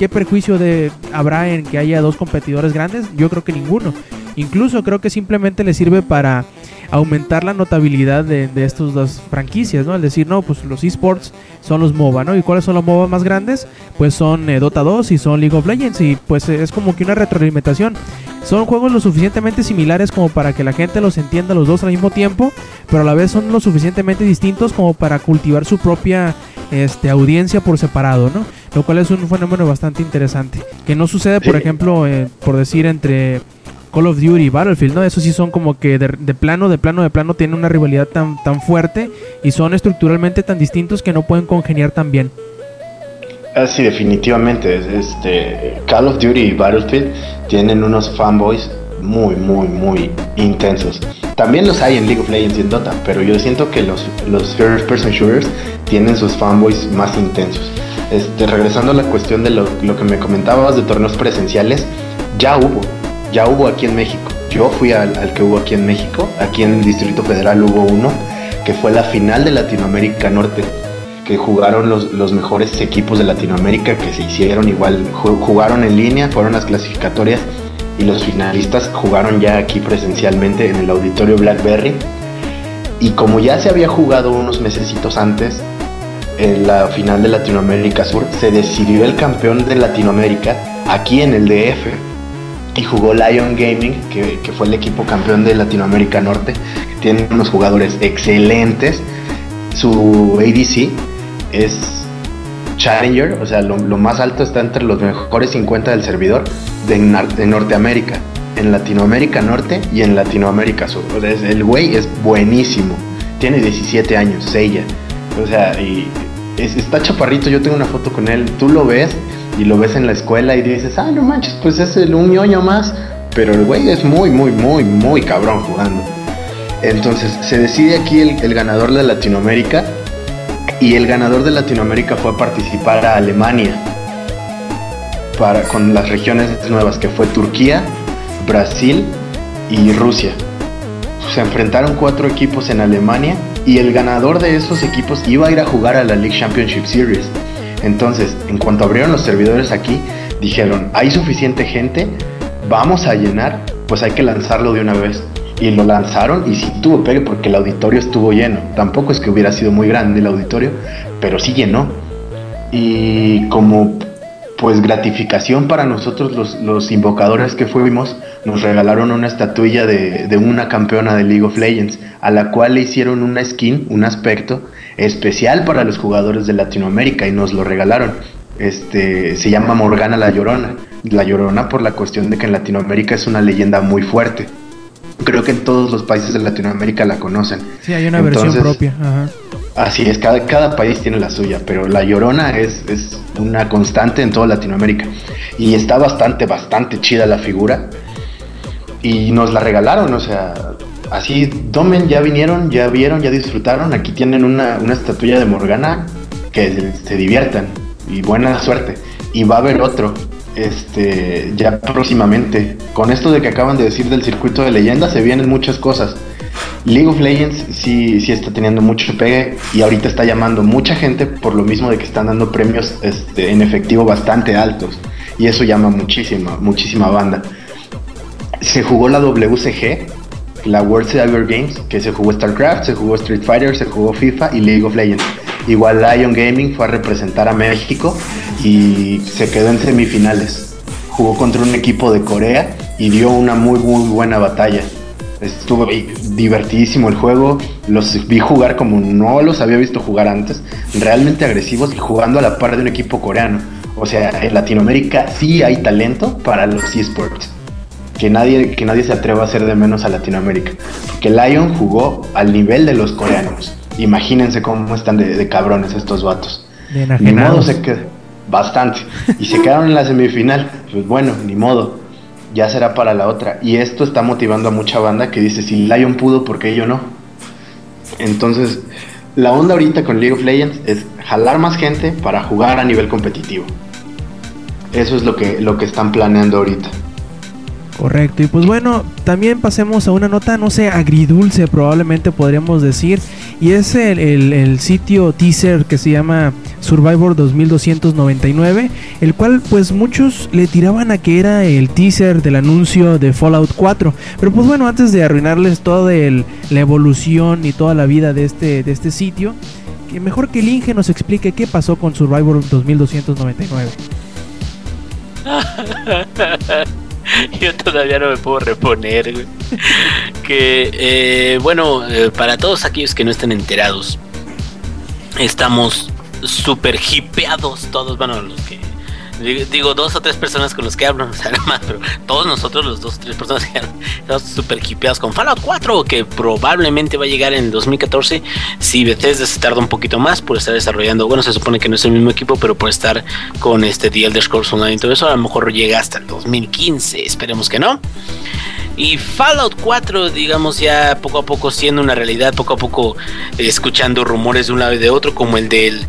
qué perjuicio de, habrá en que haya dos competidores grandes? Yo creo que ninguno. Incluso creo que simplemente le sirve para aumentar la notabilidad de, de estas dos franquicias, ¿no? Al decir, no, pues los esports son los MOBA, ¿no? ¿Y cuáles son los MOBA más grandes? Pues son eh, Dota 2 y son League of Legends y pues es como que una retroalimentación. Son juegos lo suficientemente similares como para que la gente los entienda los dos al mismo tiempo, pero a la vez son lo suficientemente distintos como para cultivar su propia este, audiencia por separado, ¿no? Lo cual es un fenómeno bastante interesante. Que no sucede, por ejemplo, eh, por decir, entre Call of Duty y Battlefield, ¿no? Eso sí son como que de, de plano, de plano, de plano tienen una rivalidad tan, tan fuerte y son estructuralmente tan distintos que no pueden congeniar tan bien. Ah, sí, definitivamente. Este, Call of Duty y Battlefield tienen unos fanboys muy, muy, muy intensos. También los hay en League of Legends y en Dota, pero yo siento que los, los first person shooters tienen sus fanboys más intensos. Este, regresando a la cuestión de lo, lo que me comentabas de torneos presenciales, ya hubo, ya hubo aquí en México. Yo fui al, que hubo aquí en México, aquí en el Distrito Federal hubo uno, que fue la final de Latinoamérica Norte que jugaron los, los mejores equipos de Latinoamérica que se hicieron igual, ju- jugaron en línea, fueron las clasificatorias y los finalistas jugaron ya aquí presencialmente en el auditorio Blackberry. Y como ya se había jugado unos mesecitos antes, en la final de Latinoamérica Sur, se decidió el campeón de Latinoamérica aquí en el DF y jugó Lion Gaming, que, que fue el equipo campeón de Latinoamérica Norte, que tiene unos jugadores excelentes. Su ADC es Challenger, o sea, lo, más alto está entre los mejores 50 del servidor de, de Norteamérica, en Latinoamérica Norte y en Latinoamérica Sur. O sea, el güey es buenísimo, tiene 17 años, Seiya. O sea, y es- está chaparrito, yo tengo una foto con él, tú lo ves y lo ves en la escuela y dices, ah, no manches, pues es el, un ñoño más. Pero el güey es muy, muy, muy, muy cabrón jugando. Entonces se decide aquí el, el ganador de Latinoamérica y el ganador de Latinoamérica fue a participar a Alemania para, con las regiones nuevas que fue Turquía, Brasil y Rusia. Se enfrentaron cuatro equipos en Alemania y el ganador de esos equipos iba a ir a jugar a la League Championship Series. Entonces, en cuanto abrieron los servidores aquí, dijeron, hay suficiente gente, vamos a llenar, pues hay que lanzarlo de una vez. Y lo lanzaron y sí tuvo pegue porque el auditorio estuvo lleno. Tampoco es que hubiera sido muy grande el auditorio, pero sí llenó. Y como pues gratificación para nosotros los, los invocadores que fuimos, nos regalaron una estatuilla de, de una campeona de League of Legends, a la cual le hicieron una skin, un aspecto especial para los jugadores de Latinoamérica y nos lo regalaron. Este se llama Morgana la Llorona. La Llorona por la cuestión de que en Latinoamérica es una leyenda muy fuerte. Creo que en todos los países de Latinoamérica la conocen. Sí, hay una versión Entonces, propia. Ajá. Así es, cada, cada país tiene la suya, pero la Llorona es, es una constante en toda Latinoamérica. Y está bastante, bastante chida la figura. Y nos la regalaron, o sea, así, tomen, ya vinieron, ya vieron, ya disfrutaron. Aquí tienen una, una estatuilla de Morgana que se, diviertan y buena suerte. Y va a haber otro, este, ya próximamente. Con esto de que acaban de decir del circuito de leyendas, se vienen muchas cosas. League of Legends sí, sí está teniendo mucho pegue y ahorita está llamando mucha gente por lo mismo de que están dando premios este, en efectivo bastante altos. Y eso llama muchísima, muchísima banda. Se jugó la WCG, la World Cyber Games, que se jugó StarCraft, se jugó Street Fighter, se jugó FIFA y League of Legends. Igual Lion Gaming fue a representar a México y se quedó en semifinales. Jugó contra un equipo de Corea y dio una muy muy buena batalla. Estuvo divertidísimo el juego. Los vi jugar como no los había visto jugar antes. Realmente agresivos y jugando a la par de un equipo coreano. O sea, en Latinoamérica sí hay talento para los esports. Que nadie, que nadie se atreva a hacer de menos a Latinoamérica. Que Lion jugó al nivel de los coreanos. Imagínense cómo están de, de cabrones estos vatos. Ni modo se quedó. Bastante. Y se quedaron en la semifinal. Pues bueno, ni modo. Ya será para la otra. Y esto está motivando a mucha banda que dice, si Lion pudo, ¿por qué yo no? Entonces, la onda ahorita con League of Legends es jalar más gente para jugar a nivel competitivo. Eso es lo que, lo que están planeando ahorita. Correcto, y pues bueno, también pasemos a una nota, no sé, agridulce probablemente podríamos decir, y es el, el- sitio teaser que se llama Survivor 2299, el cual pues muchos le tiraban a que era el teaser del anuncio de Fallout 4, pero pues bueno, antes de arruinarles toda el- la evolución y toda la vida de este, de este sitio, que mejor que el Inge nos explique qué pasó con Survivor 2299. Yo todavía no me puedo reponer. Que, eh, bueno, eh, para todos aquellos que no estén enterados, estamos súper hipeados todos, bueno, los que... digo- dos o tres personas con los que hablo, o sea, nada más, pero todos nosotros, los dos o tres personas estamos súper hipeados con Fallout 4, que probablemente va a llegar en 2014. Si Bethesda se tarda un poquito más por estar desarrollando, bueno, se supone que no es el mismo equipo, pero por estar con este The Elder Scrolls Online y todo eso, a lo mejor llega hasta el 2015, esperemos que no. Y Fallout 4, digamos, ya poco a poco siendo una realidad, poco a poco escuchando rumores de un lado y de otro, como el del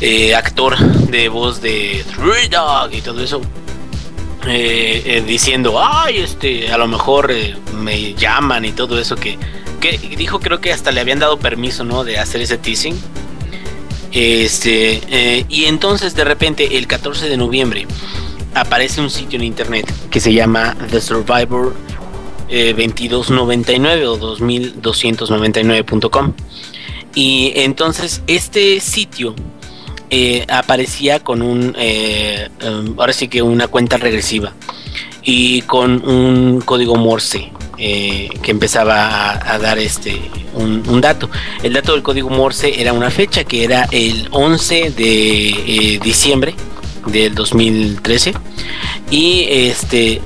eh, actor de voz de Three Dog y todo eso. eh, eh, diciendo, ay, este, a lo mejor me llaman y todo eso que, que dijo creo que hasta le habían dado permiso, ¿no? De hacer ese teasing. Este, y entonces de repente el 14 de noviembre aparece un sitio en internet que se llama The Survivor eh, 2299 o 2299.com. Y entonces este sitio eh, aparecía con un, eh, um, ahora sí que una cuenta regresiva y con un código Morse eh, que empezaba a, dar este un, dato. El dato del código Morse era una fecha que era el 11 de diciembre del 2013 y este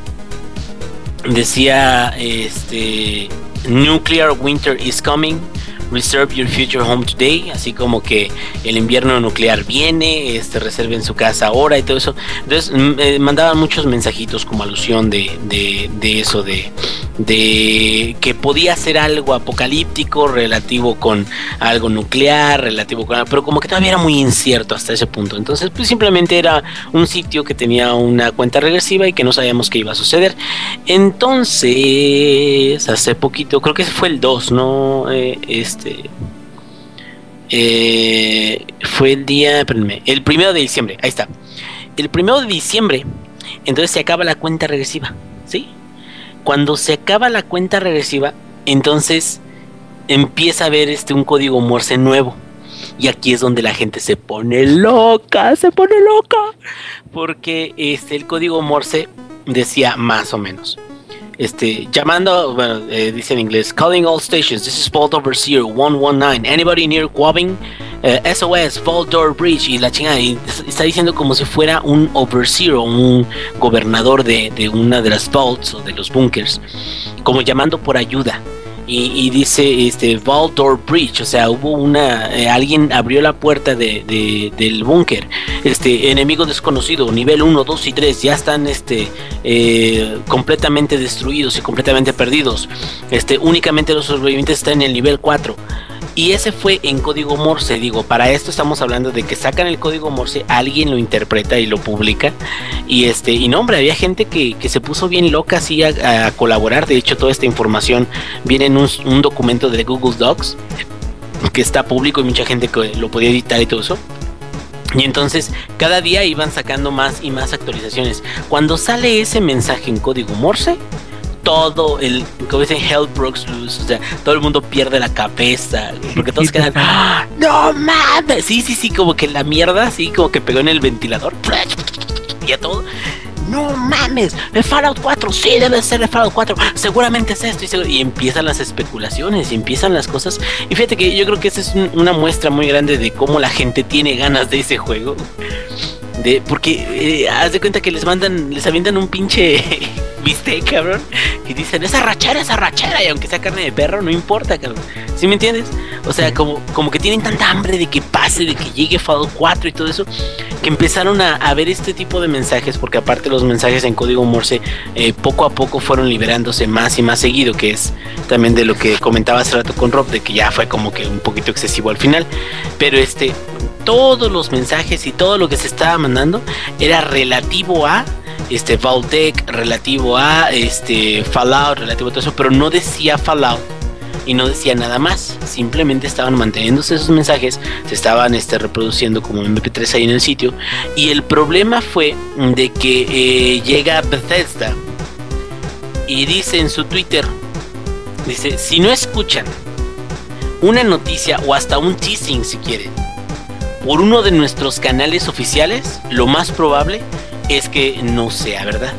decía este nuclear winter is coming reserve your future home today así como que el invierno nuclear viene este reserven su casa ahora y todo eso. Entonces mm, eh, mandaban muchos mensajitos como alusión de, de, de eso de de que podía ser algo apocalíptico relativo con algo nuclear relativo con pero como que todavía era muy incierto hasta ese punto. Entonces pues simplemente era un sitio que tenía una cuenta regresiva y que no sabíamos qué iba a suceder. Entonces hace poquito creo que fue el 2 no Eh, este eh, fue el día espérenme, el primero de diciembre ahí está el primero de diciembre entonces se acaba la cuenta regresiva sí cuando se acaba la cuenta regresiva, entonces empieza a ver este un código Morse nuevo. Y aquí es donde la gente se pone loca, se pone loca. Porque este el código Morse decía más o menos. Este, llamando, bueno, eh, dice en inglés, calling all stations, this is Vault Overseer 119, anybody near Quabbing, Eh, SOS, Vault Door Bridge, y la chingada, está diciendo como si fuera un Overseer o un gobernador de, de una de las vaults o de los bunkers, como llamando por ayuda. Y, y dice este Vault Door Bridge, o sea, hubo una, eh, alguien abrió la puerta de, de- del búnker, este enemigo desconocido, nivel 1, 2 y 3, ya están este eh, completamente destruidos y completamente perdidos. Este, únicamente los sobrevivientes están en el nivel 4. Y ese fue en código Morse, digo, para esto estamos hablando de que sacan el código Morse, alguien lo interpreta y lo publica. Y este, y no, hombre, había gente que, que se puso bien loca así a, colaborar. De hecho, toda esta información viene en un, un documento de Google Docs que está público y mucha gente que lo podía editar y todo eso. Y entonces cada día iban sacando más y más actualizaciones. Cuando sale ese mensaje en código Morse, todo el, como dicen, hell broke loose. O sea, todo el mundo pierde la cabeza. Porque todos quedan, "¡Ah! no mames. Sí, sí, sí, como que la mierda, así como que pegó en el ventilador. Y a todo. No mames, el Fallout 4, sí debe ser el Fallout 4, seguramente es esto y, seguro- y empiezan las especulaciones y empiezan las cosas. Y fíjate que yo creo que esa es un- una muestra muy grande de cómo la gente tiene ganas de ese juego. De, porque eh, haz de cuenta que les mandan, les avientan un pinche bistec, cabrón, y dicen, esa rachera, esa rachera, y aunque sea carne de perro, no importa, cabrón. ¿Sí me entiendes? O sea, como, como que tienen tanta hambre de que pase, de que llegue Fallout 4 y todo eso, que empezaron a, a ver este tipo de mensajes, porque aparte los mensajes en código Morse eh, poco a poco fueron liberándose más y más seguido, que es también de lo que comentaba hace rato con Rob, de que ya fue como que un poquito excesivo al final. Pero este, todos los mensajes y todo lo que se estaba mandando era relativo a este Vaultec relativo a este Fallout, relativo a todo eso, pero no decía Fallout y no decía nada más. Simplemente estaban manteniéndose esos mensajes, se estaban este, reproduciendo como MP3 ahí en el sitio. Y el problema fue de que eh, llega Bethesda y dice en su Twitter, dice, si no escuchan una noticia o hasta un teasing si quieren, por uno de nuestros canales oficiales, lo más probable es que no sea verdad.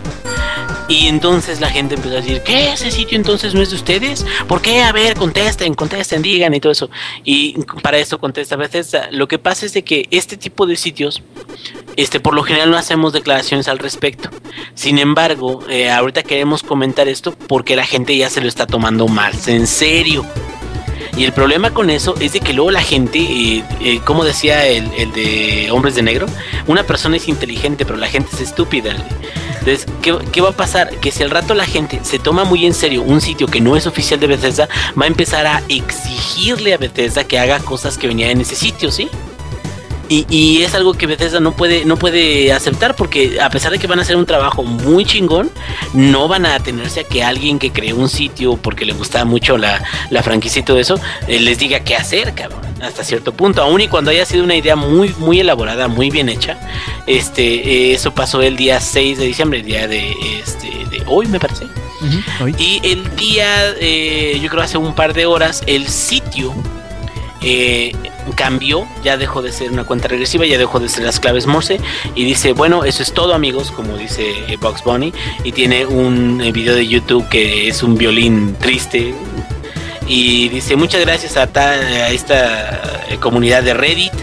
Y entonces la gente empezó a decir, ¿qué? ¿Ese sitio entonces no es de ustedes? ¿Por qué? A ver, contesten, contesten, digan y todo eso. Y para eso contesta Bethesda. Lo que pasa es de que este tipo de sitios, este, por lo general no hacemos declaraciones al respecto. Sin embargo, eh, ahorita queremos comentar esto porque la gente ya se lo está tomando más en serio. Y el problema con eso es de que luego la gente, eh, eh, como decía el, el, de Hombres de Negro, una persona es inteligente, pero la gente es estúpida. Entonces, ¿qué, ¿qué, va a pasar? Que si al rato la gente se toma muy en serio un sitio que no es oficial de Bethesda, va a empezar a exigirle a Bethesda que haga cosas que venían en ese sitio, ¿sí? Y, y, es algo que Bethesda no puede, no puede aceptar porque a pesar de que van a hacer un trabajo muy chingón, no van a atenerse a que alguien que creó un sitio porque le gusta mucho la, la franquicia y todo eso, eh, les diga qué hacer, cabrón, hasta cierto punto. Aún y cuando haya sido una idea muy, muy elaborada, muy bien hecha, este, eh, eso pasó el día 6 de diciembre, el día de, este, de hoy me parece. Uh -huh, hoy. Y el día, eh, yo creo hace un par de horas, el sitio eh, cambió, ya dejó de ser una cuenta regresiva, ya dejó de ser las claves Morse y dice, bueno, eso es todo amigos, como dice Box Bunny, y tiene un eh, video de YouTube que es un violín triste y dice, muchas gracias a, ta, a esta eh, comunidad de Reddit,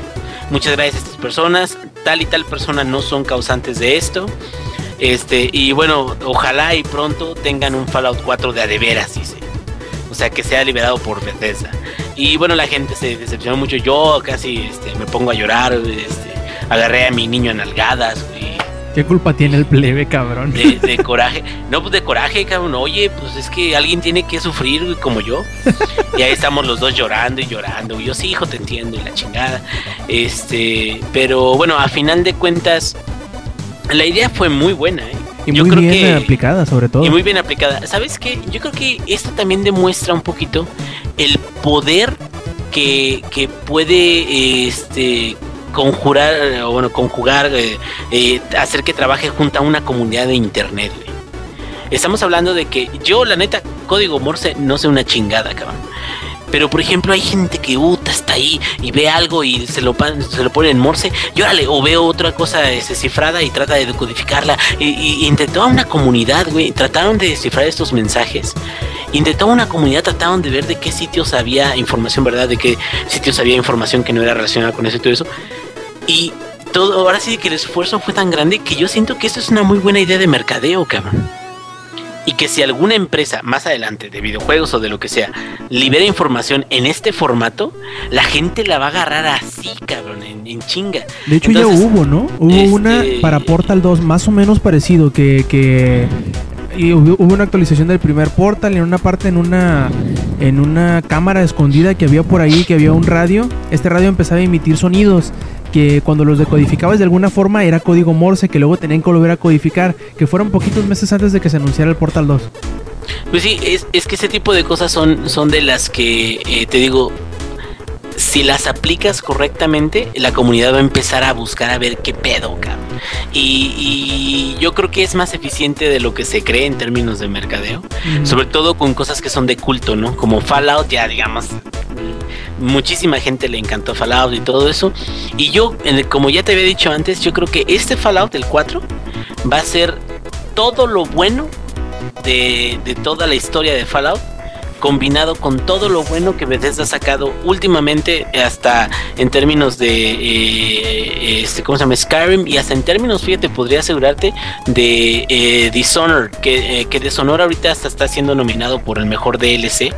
muchas gracias a estas personas, tal y tal persona no son causantes de esto. Este, y bueno, ojalá y pronto tengan un Fallout 4 de adeveras, dice. O sea, que sea liberado por Bethesda. Y bueno, la gente se decepcionó mucho. Yo casi este, me pongo a llorar. Este, agarré a mi niño en algadas. Y ¿Qué culpa tiene el plebe, cabrón? De, de, coraje. No, pues de coraje, cabrón. Oye, pues es que alguien tiene que sufrir como yo. Y ahí estamos los dos llorando y llorando. Y yo sí, hijo, te entiendo. Y la chingada. Este, pero bueno, a final de cuentas, la idea fue muy buena, ¿eh? Y muy bien que, aplicada, sobre todo. Y muy bien aplicada. ¿Sabes qué? Yo creo que esto también demuestra un poquito el poder que, que puede este, conjurar, o bueno, conjugar, eh, eh, hacer que trabaje junto a una comunidad de internet. Estamos hablando de que yo, la neta, código Morse no sé una chingada, cabrón. Pero por ejemplo hay gente que uta está ahí y ve algo y se lo, se lo pone en morse y órale, o veo otra cosa este, cifrada y trata de decodificarla. Y, y, intentó a una comunidad, güey, trataron de descifrar estos mensajes. Intentó una comunidad, trataron de ver de qué sitios había información, ¿verdad? De qué sitios había información que no era relacionada con eso y todo eso. Y todo, ahora sí que el esfuerzo fue tan grande que yo siento que esto es una muy buena idea de mercadeo, cabrón y que si alguna empresa más adelante de videojuegos o de lo que sea libera información en este formato, la gente la va a agarrar así, cabrón, en, en chinga. De hecho Entonces, ya hubo, ¿no? Hubo este... una para Portal 2 más o menos parecido que, que y hubo una actualización del primer Portal en una parte en una en una cámara escondida que había por ahí, que había un radio. Este radio empezaba a emitir sonidos que cuando los decodificabas de alguna forma era código Morse que luego tenían que volver a codificar, que fueron poquitos meses antes de que se anunciara el Portal 2. Pues sí, es, que ese tipo de cosas son, son de las que, eh, te digo, si las aplicas correctamente, la comunidad va a empezar a buscar a ver qué pedo, cabrón. Y, y, yo creo que es más eficiente de lo que se cree en términos de mercadeo, mm. sobre todo con cosas que son de culto, ¿no? Como Fallout, ya digamos, muchísima gente le encantó Fallout y todo eso. Y yo, como ya te había dicho antes, yo creo que este Fallout, el 4, va a ser todo lo bueno de, de toda la historia de Fallout combinado con todo lo bueno que Bethesda ha sacado últimamente hasta en términos de eh, este, ¿cómo se llama? Skyrim y hasta en términos, fíjate, podría asegurarte de eh, Dishonored, que, eh, que Dishonored ahorita hasta está siendo nominado por el mejor DLC.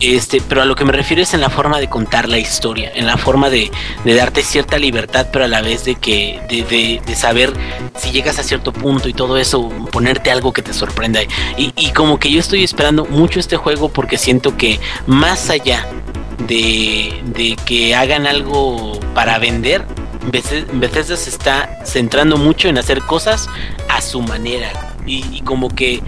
Este, pero a lo que me refiero es en la forma de contar la historia, en la forma de, de darte cierta libertad, pero a la vez de que, de, de, saber si llegas a cierto punto y todo eso, ponerte algo que te sorprenda. Y, y como que yo estoy esperando mucho este juego porque siento que más allá de, de que hagan algo para vender, Bethesda se está centrando mucho en hacer cosas a su manera. Y como que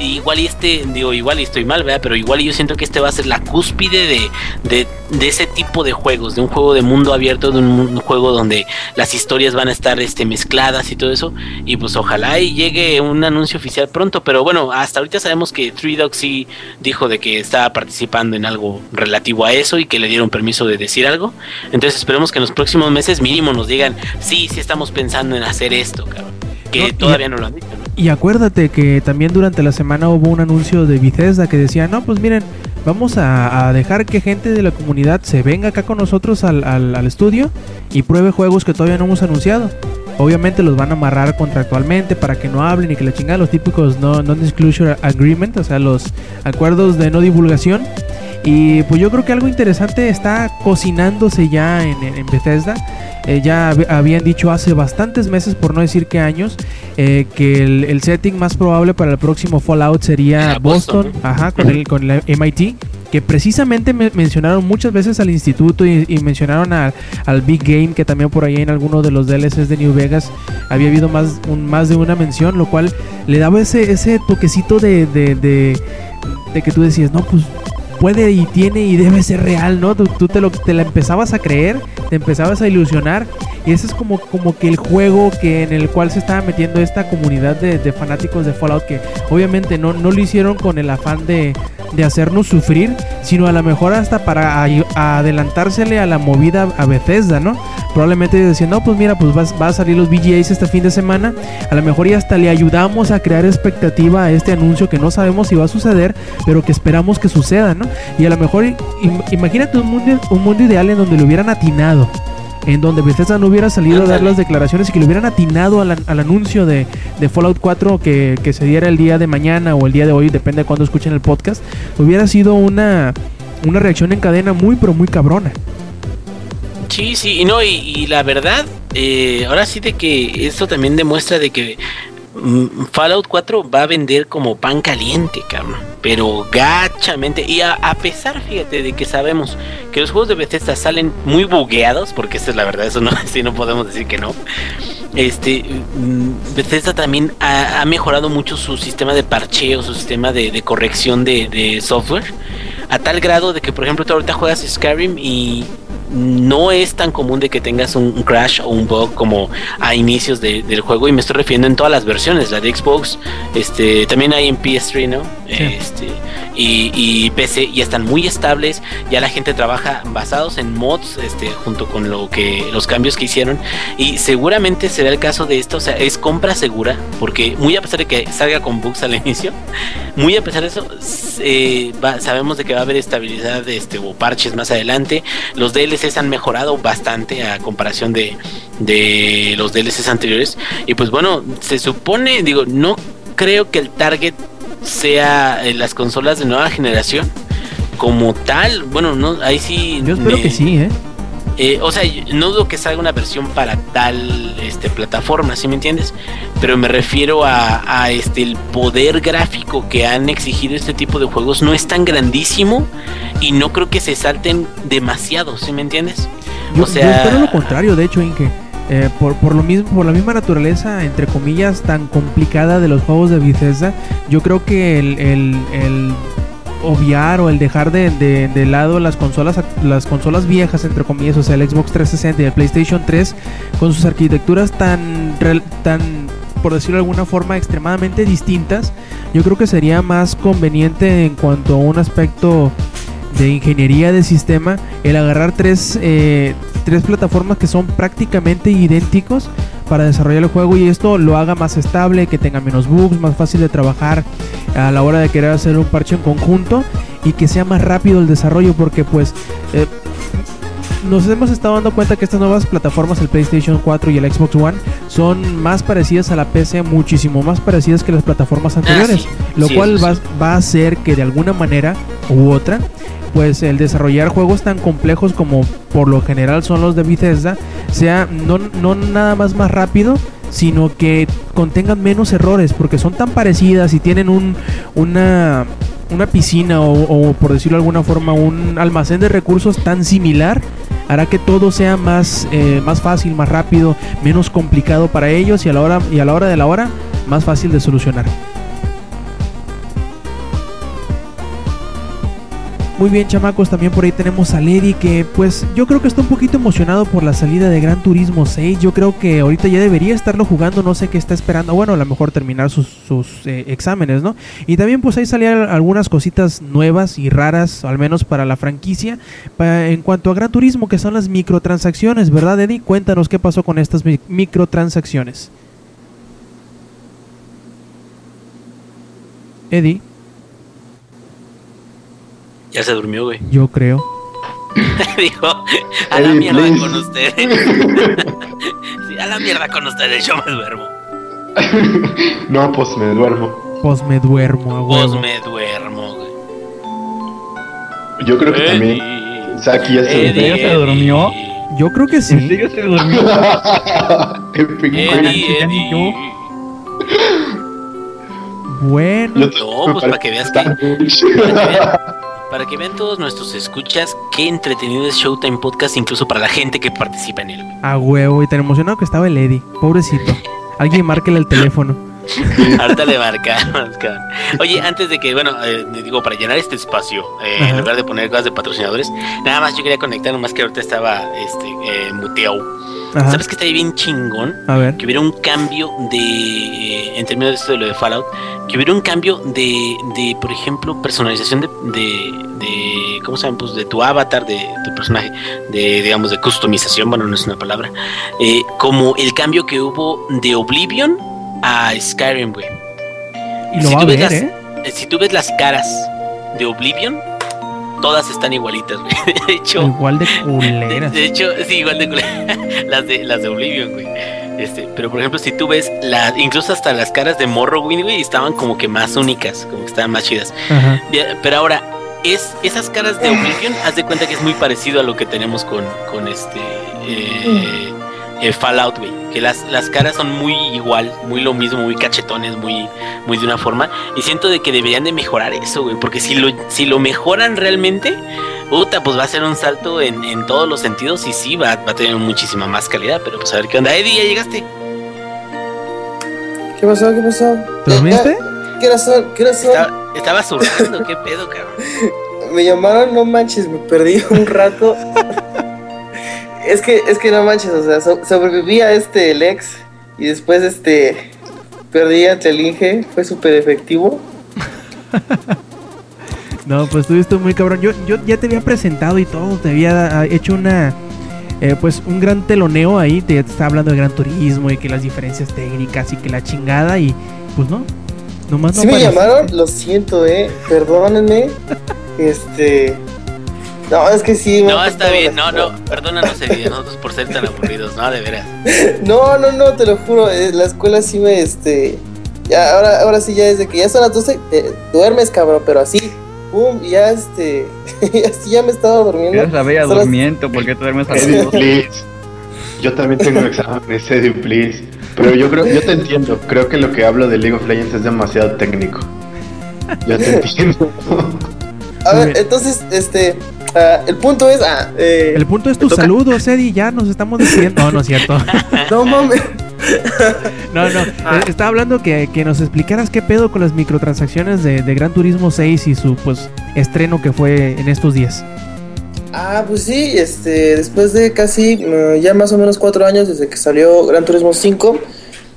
igual y este, digo, igual y estoy mal, ¿verdad? Pero igual yo siento que este va a ser la cúspide de, de, de ese tipo de juegos, de un juego de mundo abierto, de un, juego donde las historias van a estar este, mezcladas y todo eso. Y pues ojalá y llegue un anuncio oficial pronto. Pero bueno, hasta ahorita sabemos que Three Dogs sí dijo de que estaba participando en algo relativo a eso y que le dieron permiso de decir algo. Entonces esperemos que en los próximos meses mínimo nos digan, sí, sí estamos pensando en hacer esto, cabrón. Que No, todavía no lo han dicho, ¿no? Y acuérdate que también durante la semana hubo un anuncio de Bethesda que decía, no, pues miren, vamos a, dejar que gente de la comunidad se venga acá con nosotros al, al- al estudio y pruebe juegos que todavía no hemos anunciado. Obviamente los van a amarrar contractualmente para que no hablen y que la chingada, los típicos no- non-disclosure agreement, o sea, los acuerdos de no divulgación. Y pues yo creo que algo interesante está cocinándose ya en, en- Bethesda. Eh, ya hab- habían dicho hace bastantes meses, por no decir que años, eh, que el, el setting más probable para el próximo Fallout sería Boston, Boston, ajá, con el, con el MIT. Que precisamente me- mencionaron muchas veces al instituto y, y mencionaron al, al Big Game, que también por ahí en alguno de los DLCs de New Vegas había habido más, un, más de una mención, lo cual le daba ese, ese toquecito de, de, de, de que tú decías, no, pues puede y tiene y debe ser real, ¿no? Tú, tú te, lo, te la empezabas a creer, te empezabas a ilusionar y ese es como, como que el juego que en el cual se estaba metiendo esta comunidad de, de fanáticos de Fallout que obviamente no, no lo hicieron con el afán de, de hacernos sufrir, sino a lo mejor hasta para adelantársele a la movida a Bethesda, ¿no? Probablemente decían, no, pues mira, pues va, a salir los VGAs este fin de semana, a lo mejor y hasta le ayudamos a crear expectativa a este anuncio que no sabemos si va a suceder, pero que esperamos que suceda, ¿no? Y a lo mejor, im- imagínate un mundo, un mundo ideal en donde lo hubieran atinado. En donde Bethesda no hubiera salido a dar las declaraciones y que le hubieran atinado al, al anuncio de, de Fallout 4 que, que se diera el día de mañana o el día de hoy, depende de cuándo escuchen el podcast, hubiera sido una, una reacción en cadena muy, pero muy cabrona. Sí, sí, y no, y, y la verdad, eh, ahora sí de que esto también demuestra de que Fallout 4 va a vender como pan caliente, cabrón. Pero gachamente. Y a, pesar, fíjate, de que sabemos que los juegos de Bethesda salen muy bugueados, porque esa es la verdad, eso no, no podemos decir que no. Este, mm, Bethesda también ha, mejorado mucho su sistema de parcheo, su sistema de, de corrección de, de software. A tal grado de que, por ejemplo, tú ahorita juegas Skyrim y no es tan común de que tengas un, crash o un bug como a inicios de- del juego y me estoy refiriendo en todas las versiones, la de Xbox, este, también hay en PS3, ¿no? Sí. Este, y, y PC ya están muy estables, ya la gente trabaja basados en mods, este, junto con lo que los cambios que hicieron y seguramente será el caso de esto, o sea, es compra segura, porque muy a pesar de que salga con bugs al inicio, muy a pesar de eso, eh, va- sabemos de que va a haber estabilidad este, o parches más adelante. Los DLCs han mejorado bastante a comparación de, de los DLCs anteriores. Y pues bueno, se supone, digo, no creo que el target sea eh, las consolas de nueva generación. Como tal, bueno, no, ahí sí. Yo espero me- que sí, ¿eh? Eh, o sea, no dudo que salga una versión para tal este, plataforma, ¿sí me entiendes? Pero me refiero a, a, este el poder gráfico que han exigido este tipo de juegos no es tan grandísimo y no creo que se salten demasiado, ¿sí me entiendes? Yo, o sea- yo espero lo contrario, de hecho, Inge. Eh, por, por lo mismo, por la misma naturaleza, entre comillas, tan complicada de los juegos de Bethesda, yo creo que el, el- el obviar o el dejar de, de- de lado las consolas las consolas viejas entre comillas, o sea, el Xbox 360 y el PlayStation 3 con sus arquitecturas tan tan por decirlo de alguna forma extremadamente distintas, yo creo que sería más conveniente en cuanto a un aspecto de ingeniería de sistema el agarrar tres, eh, tres plataformas que son prácticamente idénticos para desarrollar el juego y esto lo haga más estable, que tenga menos bugs, más fácil de trabajar a la hora de querer hacer un parche en conjunto y que sea más rápido el desarrollo porque pues eh, nos hemos estado dando cuenta que estas nuevas plataformas, el PlayStation 4 y el Xbox One, son más parecidas a la PC, muchísimo más parecidas que las plataformas anteriores, sí. lo Sí, cual va, va a hacer que de alguna manera u otra pues el desarrollar juegos tan complejos como por lo general son los de Bethesda sea no, no nada más más rápido sino que contengan menos errores porque son tan parecidas y tienen un una una piscina o, o, por decirlo de alguna forma un almacén de recursos tan similar hará que todo sea más eh, más fácil más rápido menos complicado para ellos y a la hora y a la hora de la hora más fácil de solucionar. Muy bien, chamacos, también por ahí tenemos a Lady que pues yo creo que está un poquito emocionado por la salida de Gran Turismo 6. Yo creo que ahorita ya debería estarlo jugando, no sé qué está esperando. Bueno, a lo mejor terminar sus, eh, exámenes, ¿no? Y también pues ahí salían algunas cositas nuevas y raras, al menos para la franquicia. En cuanto a Gran Turismo, que son las microtransacciones, ¿verdad, Eddie? Cuéntanos qué pasó con estas mi- microtransacciones. Eddie, Ya se durmió, güey. yo creo. Dijo, a la Eddie, mierda please. con ustedes. Sí, a la mierda con ustedes, yo me duermo. No, pues me duermo. Pues me duermo, a Pues me duermo, güey. Yo creo que también. Eddie, Saki ya se Eddie, ¿Ya se durmió? Eddie, Yo creo que ¿En sí. serio se durmió? Eddie, ya ni yo. Eddie. Bueno, No, pues, para que veas que- Para que, vean, todos nuestros escuchas, qué entretenido es Showtime Podcast, incluso para la gente que participa en él. a huevo. Y tan emocionado que estaba el Eddie. Pobrecito. Alguien márquele el teléfono. Ahorita le marcamos, cabrón. Oye, antes de que, bueno, eh, digo, para llenar este espacio, eh, en lugar de poner cosas de patrocinadores, nada más yo quería conectar, nomás que ahorita estaba este, eh, muteado. Ajá. ¿Sabes que está ahí bien chingón? A ver. que hubiera un cambio de, en términos de esto de lo de Fallout, que hubiera un cambio de, de por ejemplo, personalización de, de, de, ¿cómo se llama? Pues de tu avatar, de tu personaje, de, digamos, de customización, bueno, no es una palabra, eh, como el cambio que hubo de Oblivion a Skyrim, güey. Y lo si va a ver, las-. Eh, Si tú ves las caras de Oblivion, todas están igualitas, güey. De hecho, Igual de culeras. de hecho, sí, igual de cule- las de las de Oblivion, güey. Este, pero por ejemplo, si tú ves las, incluso hasta las caras de Morrowind, güey, estaban como que más únicas, como que estaban más chidas. Ajá. Pero ahora, es esas caras de Oblivion, haz de cuenta que es muy parecido a lo que tenemos con, con este eh, eh, Fallout, güey. Que las, las caras son muy igual, muy lo mismo, muy cachetones, muy, muy de una forma. Y siento de que deberían de mejorar eso, güey. Porque si lo, si lo mejoran realmente, puta, pues va a ser un salto en, en todos los sentidos. Y sí, va, va a tener muchísima más calidad. Pero pues a ver qué onda. Eddie, ya llegaste. ¿Qué pasó? ¿Qué pasó? ¿Te dormiste? ¿Qué horas son? ¿Qué son? Estaba, estaba zurrando, qué pedo, cabrón. Me llamaron, no manches, me perdí un rato. es que, es que no manches, o sea, so- sobreviví a este Lex y después este perdí ante el Inge, fue súper efectivo. No, pues estuviste muy cabrón. Yo, yo ya te había presentado y todo. Te había hecho una. eh, pues un gran teloneo ahí. Te, te estaba hablando de Gran Turismo y que las diferencias técnicas y que la chingada. Y pues no. Nomás no Si me llamaron, lo siento, eh, perdónenme. Este. No, es que sí. me No, está bien, las- no, no, perdónanos Eddie, nosotros por ser tan aburridos, no, de veras. No, no, no, te lo juro, eh, la escuela sí me, este, ya, ahora, ahora sí ya desde que ya son las 12, eh, duermes, cabrón, pero así, pum, y ya, este, así ya me estaba durmiendo. Eres la bella Son las- durmiento, ¿por qué te duermes a las. Yo también tengo exámenes, Eddie, please. Pero yo creo, yo te entiendo. Creo que lo que hablo de League of Legends es demasiado técnico. Yo te entiendo. A ver, entonces, este, el punto es, ah, eh, El punto es tu toca- saludo, Eddie. Ya nos estamos despidiendo. No, no es cierto. no mames, No, no. Ah. eh, Estaba hablando que, que nos explicaras qué pedo con las microtransacciones de, de Gran Turismo 6 y su pues estreno que fue en estos días. Ah, pues sí, este, después de casi mm, ya más o menos cuatro años desde que salió Gran Turismo 5,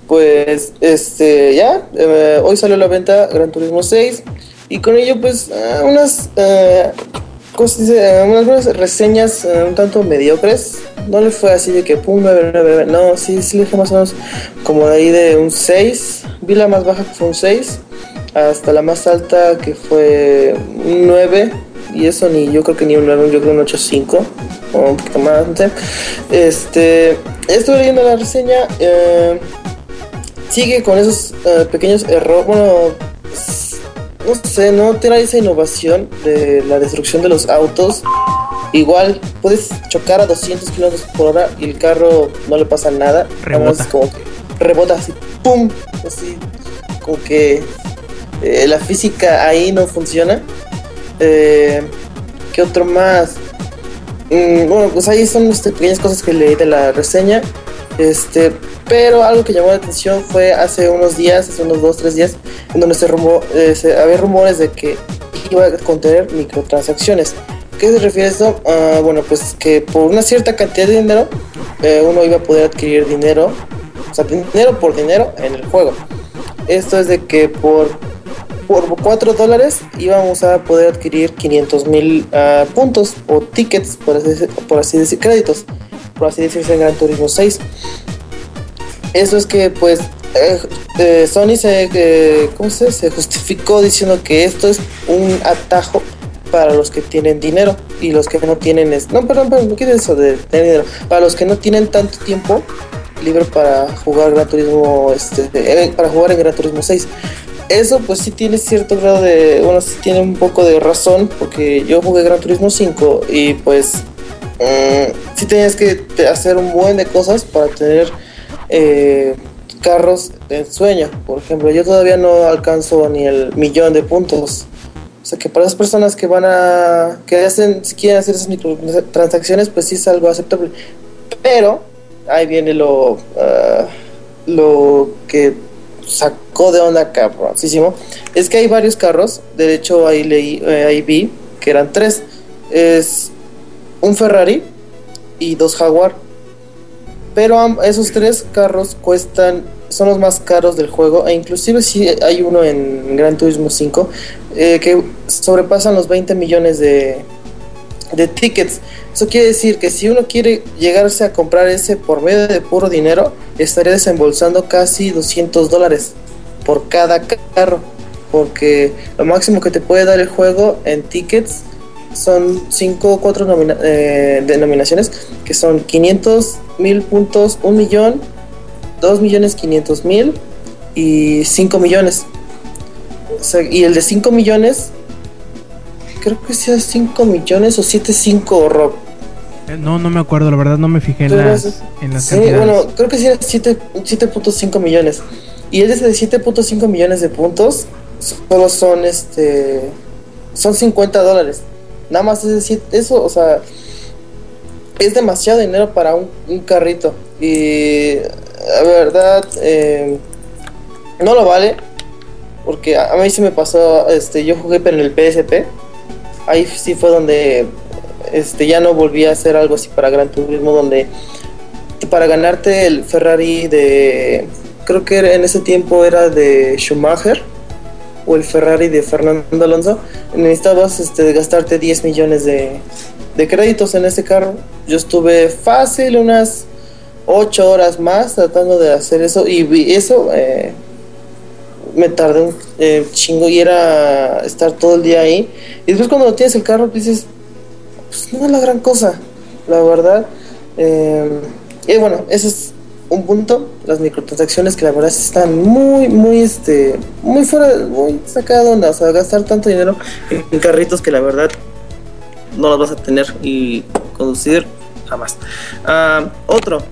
pues este, ya, eh, hoy salió a la venta Gran Turismo 6 y con ello pues ah, unas, eh, ¿cómo se dice? Unas buenas reseñas eh, un tanto mediocres. No le fue así de que pum, 9, 9, 9, no, sí, sí le dije más o menos como de ahí de un 6, vi la más baja que fue un 6, hasta la más alta que fue un 9 y eso ni yo creo que ni un 9, yo creo un 8.5 o un poquito más. no sé. Este, estuve leyendo la reseña, eh, sigue con esos eh, pequeños errores, bueno, no sé, no tiene esa innovación de la destrucción de los autos. Igual puedes chocar a 200 kilómetros por hora y el carro no le pasa nada. Rebota. como que rebota así, ¡pum! Así, como que eh, la física ahí no funciona. Eh, ¿Qué otro más? mm, bueno, pues ahí son este, pequeñas cosas que leí de la reseña. Este, pero algo que llamó la atención fue hace unos días, hace unos dos, tres días, en donde se, rumor, eh, se- había rumores de que iba a contener microtransacciones. ¿Qué se refiere a esto? Ah, bueno, pues que por una cierta cantidad de dinero eh, uno iba a poder adquirir dinero, o sea, dinero por dinero en el juego. Esto es de que por, por 4 dólares íbamos a poder adquirir 500 mil ah, puntos o tickets, por así, por así decir, créditos, por así decirse en Gran Turismo 6. Eso es que pues eh, eh, Sony se, eh, ¿cómo se, se justificó diciendo que esto es un atajo para los que tienen dinero y los que no tienen es no perdón perdón no quiero eso de tener dinero. Para los que no tienen tanto tiempo libre para jugar Gran Turismo este eh, para jugar en Gran Turismo 6 eso pues sí tiene cierto grado de bueno sí tiene un poco de razón porque yo jugué Gran Turismo 5 y pues mm, sí tenías que hacer un buen de cosas para tener eh, carros de sueño. Por ejemplo yo todavía no alcanzo ni el millón de puntos. O sea que para las personas que van a que hacen si quieren hacer esas microtransacciones pues sí es algo aceptable. Pero ahí viene lo ah, lo que sacó de onda cabroncísimo es que hay varios carros. De hecho ahí leí eh, ahí vi que eran tres. Es un Ferrari y dos Jaguar. Pero esos tres carros cuestan son los más caros del juego e inclusive si hay uno en Gran Turismo 5 eh, que sobrepasan los 20 millones de, de tickets. Eso quiere decir que si uno quiere llegarse a comprar ese por medio de puro dinero estaría desembolsando casi 200 dólares por cada carro porque lo máximo que te puede dar el juego en tickets son 5 o 4 denominaciones que son 500 mil puntos, 1 millón, 2 millones 500 mil y 5 millones. O sea, y el de 5 millones, creo que sea 5 millones o 7.5 Rob. Eh, No, no me acuerdo, la verdad no me fijé en las, es- en las Sí, cantidades. bueno, creo que sí era 7 7.5 millones. Y el de 7.5 millones de puntos solo son este son 50 dólares. Nada más es decir, eso, o sea, es demasiado dinero para un, un carrito. Y la verdad, eh, no lo vale. Porque a, mí sí me pasó, este, yo jugué pero en el PSP. Ahí sí fue donde este, ya no volví a hacer algo así para Gran Turismo, donde para ganarte el Ferrari de, creo que en ese tiempo era de Schumacher el Ferrari de Fernando Alonso, necesitabas este, gastarte 10 millones de, de créditos en ese carro. Yo estuve fácil unas 8 horas más tratando de hacer eso y eso eh, me tardé un eh, chingo y era estar todo el día ahí. Y después cuando tienes el carro dices, pues no es la gran cosa, la verdad. Eh, y bueno, ese es un punto, las microtransacciones que la verdad sí están muy, muy, este, muy fuera, muy sacada de onda, o sea, gastar tanto dinero en, carritos que la verdad no los vas a tener y conducir jamás. Ah, otro,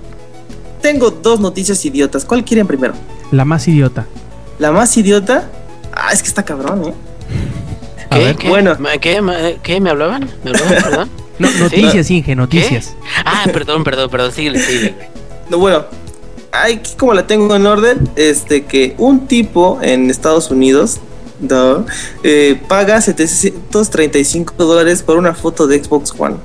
tengo dos noticias idiotas, ¿cuál quieren primero? La más idiota. La más idiota, ah, es que está cabrón, ¿eh? A ¿Qué? ver. ¿Qué? Bueno. ¿Qué? ¿Qué? ¿Me hablaban? ¿Me hablaban? Perdón. No, noticias, Inge, noticias. Ah, perdón, perdón, perdón. Síguele, síguele. No, bueno, aquí como la tengo en orden, este que un tipo en Estados Unidos ¿no? eh, paga 735 dólares por una foto de Xbox One.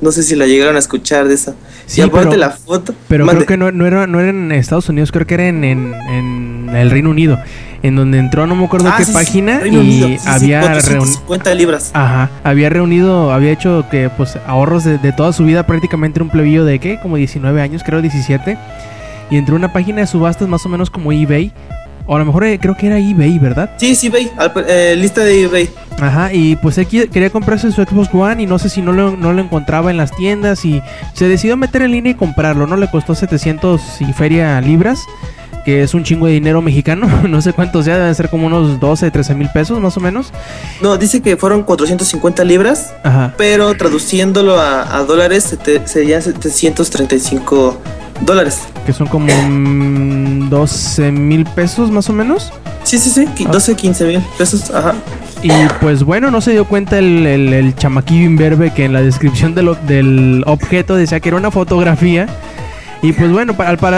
No sé si la llegaron a escuchar de esa. Sí, y aparte pero- la foto. Pero Mande. creo que no, no era, no era en Estados Unidos, creo que era en, en, en el Reino Unido, en donde entró, no me acuerdo Ah, qué sí, página, y sí, había reunido. 450 libras. Ajá, había reunido, había hecho que pues ahorros de, de toda su vida, prácticamente un plebillo de qué, como 19 años, creo 17. Y entró a una página de subastas más o menos como eBay. O a lo mejor eh, creo que era eBay, ¿verdad? Sí, sí, eBay, al- eh, lista de eBay. Ajá, y pues él quería comprarse su Xbox One y no sé si no lo, no lo encontraba en las tiendas y se decidió meter en línea y comprarlo, ¿no? Le costó 700 y feria libras, que es un chingo de dinero mexicano, no sé cuánto sea, deben ser como unos 12, 13 mil pesos más o menos. No, dice que fueron 450 libras, Ajá. pero traduciéndolo a, a dólares serían 735 dólares. Que son como mm, 12 mil pesos más o menos. Sí, sí, sí, qui- Ah. 12, 15 mil pesos, ajá. Y pues bueno, no se dio cuenta el, el, el chamaquillo imberbe que en la descripción de lo- del objeto decía que era una fotografía. Y pues bueno,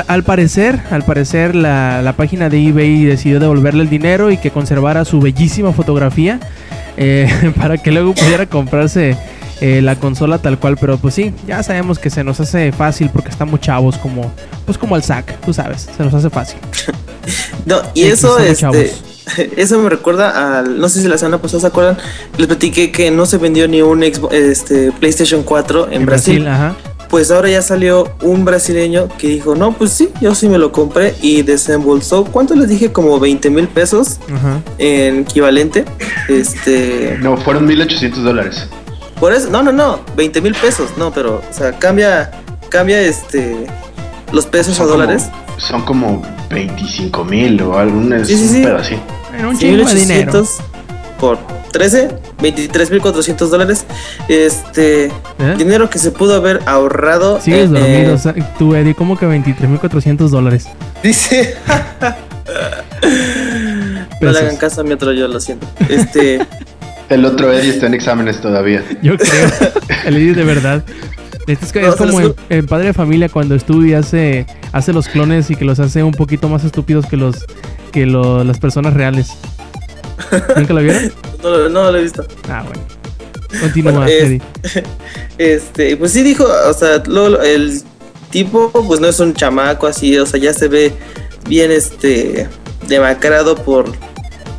al parecer, al parecer la, la página de eBay decidió devolverle el dinero y que conservara su bellísima fotografía eh, para que luego pudiera comprarse eh, la consola tal cual. Pero pues sí, ya sabemos que se nos hace fácil porque estamos chavos como, pues como el SAC, tú sabes, se nos hace fácil. No, y eso, estamos este, eso me recuerda al, no sé si la semana pasada se acuerdan, les platiqué que no se vendió ni un Xbox- este, PlayStation 4 en, Brasil. ajá. Pues ahora ya salió un brasileño que dijo, no, pues sí, yo sí me lo compré y desembolsó, ¿cuánto les dije? Como 20 mil pesos Ajá. en equivalente. Este, No, fueron 1800 dólares. Por eso, no, no, no, 20 mil pesos, no, pero, o sea, cambia, cambia este, los pesos a como- dólares. son como 25 mil o algún es Sí, sí, un sí. pedo así. Era un chingo de dinero. 1800 por 13, 23.400 dólares. Este ¿Eh? dinero que se pudo haber ahorrado. Sigues eh, dormido, eh, o sea, tú, Eddie, como que 23.400 dólares. dice. no le hagan caso a mi otro yo, lo siento. Este, El otro Eddie está en exámenes todavía. Yo creo. El Eddie de verdad. Es, No, como en, en Padre de Familia cuando estudia hace, hace los clones y que los hace un poquito más estúpidos que los que lo- las personas reales. ¿Nunca lo vieron? no, lo- no lo he visto. Ah, bueno. Continúa, Bueno, es- Eddie. Este, pues sí dijo, o sea, lo- el tipo, pues no es un chamaco así, o sea, ya se ve bien, este, demacrado por,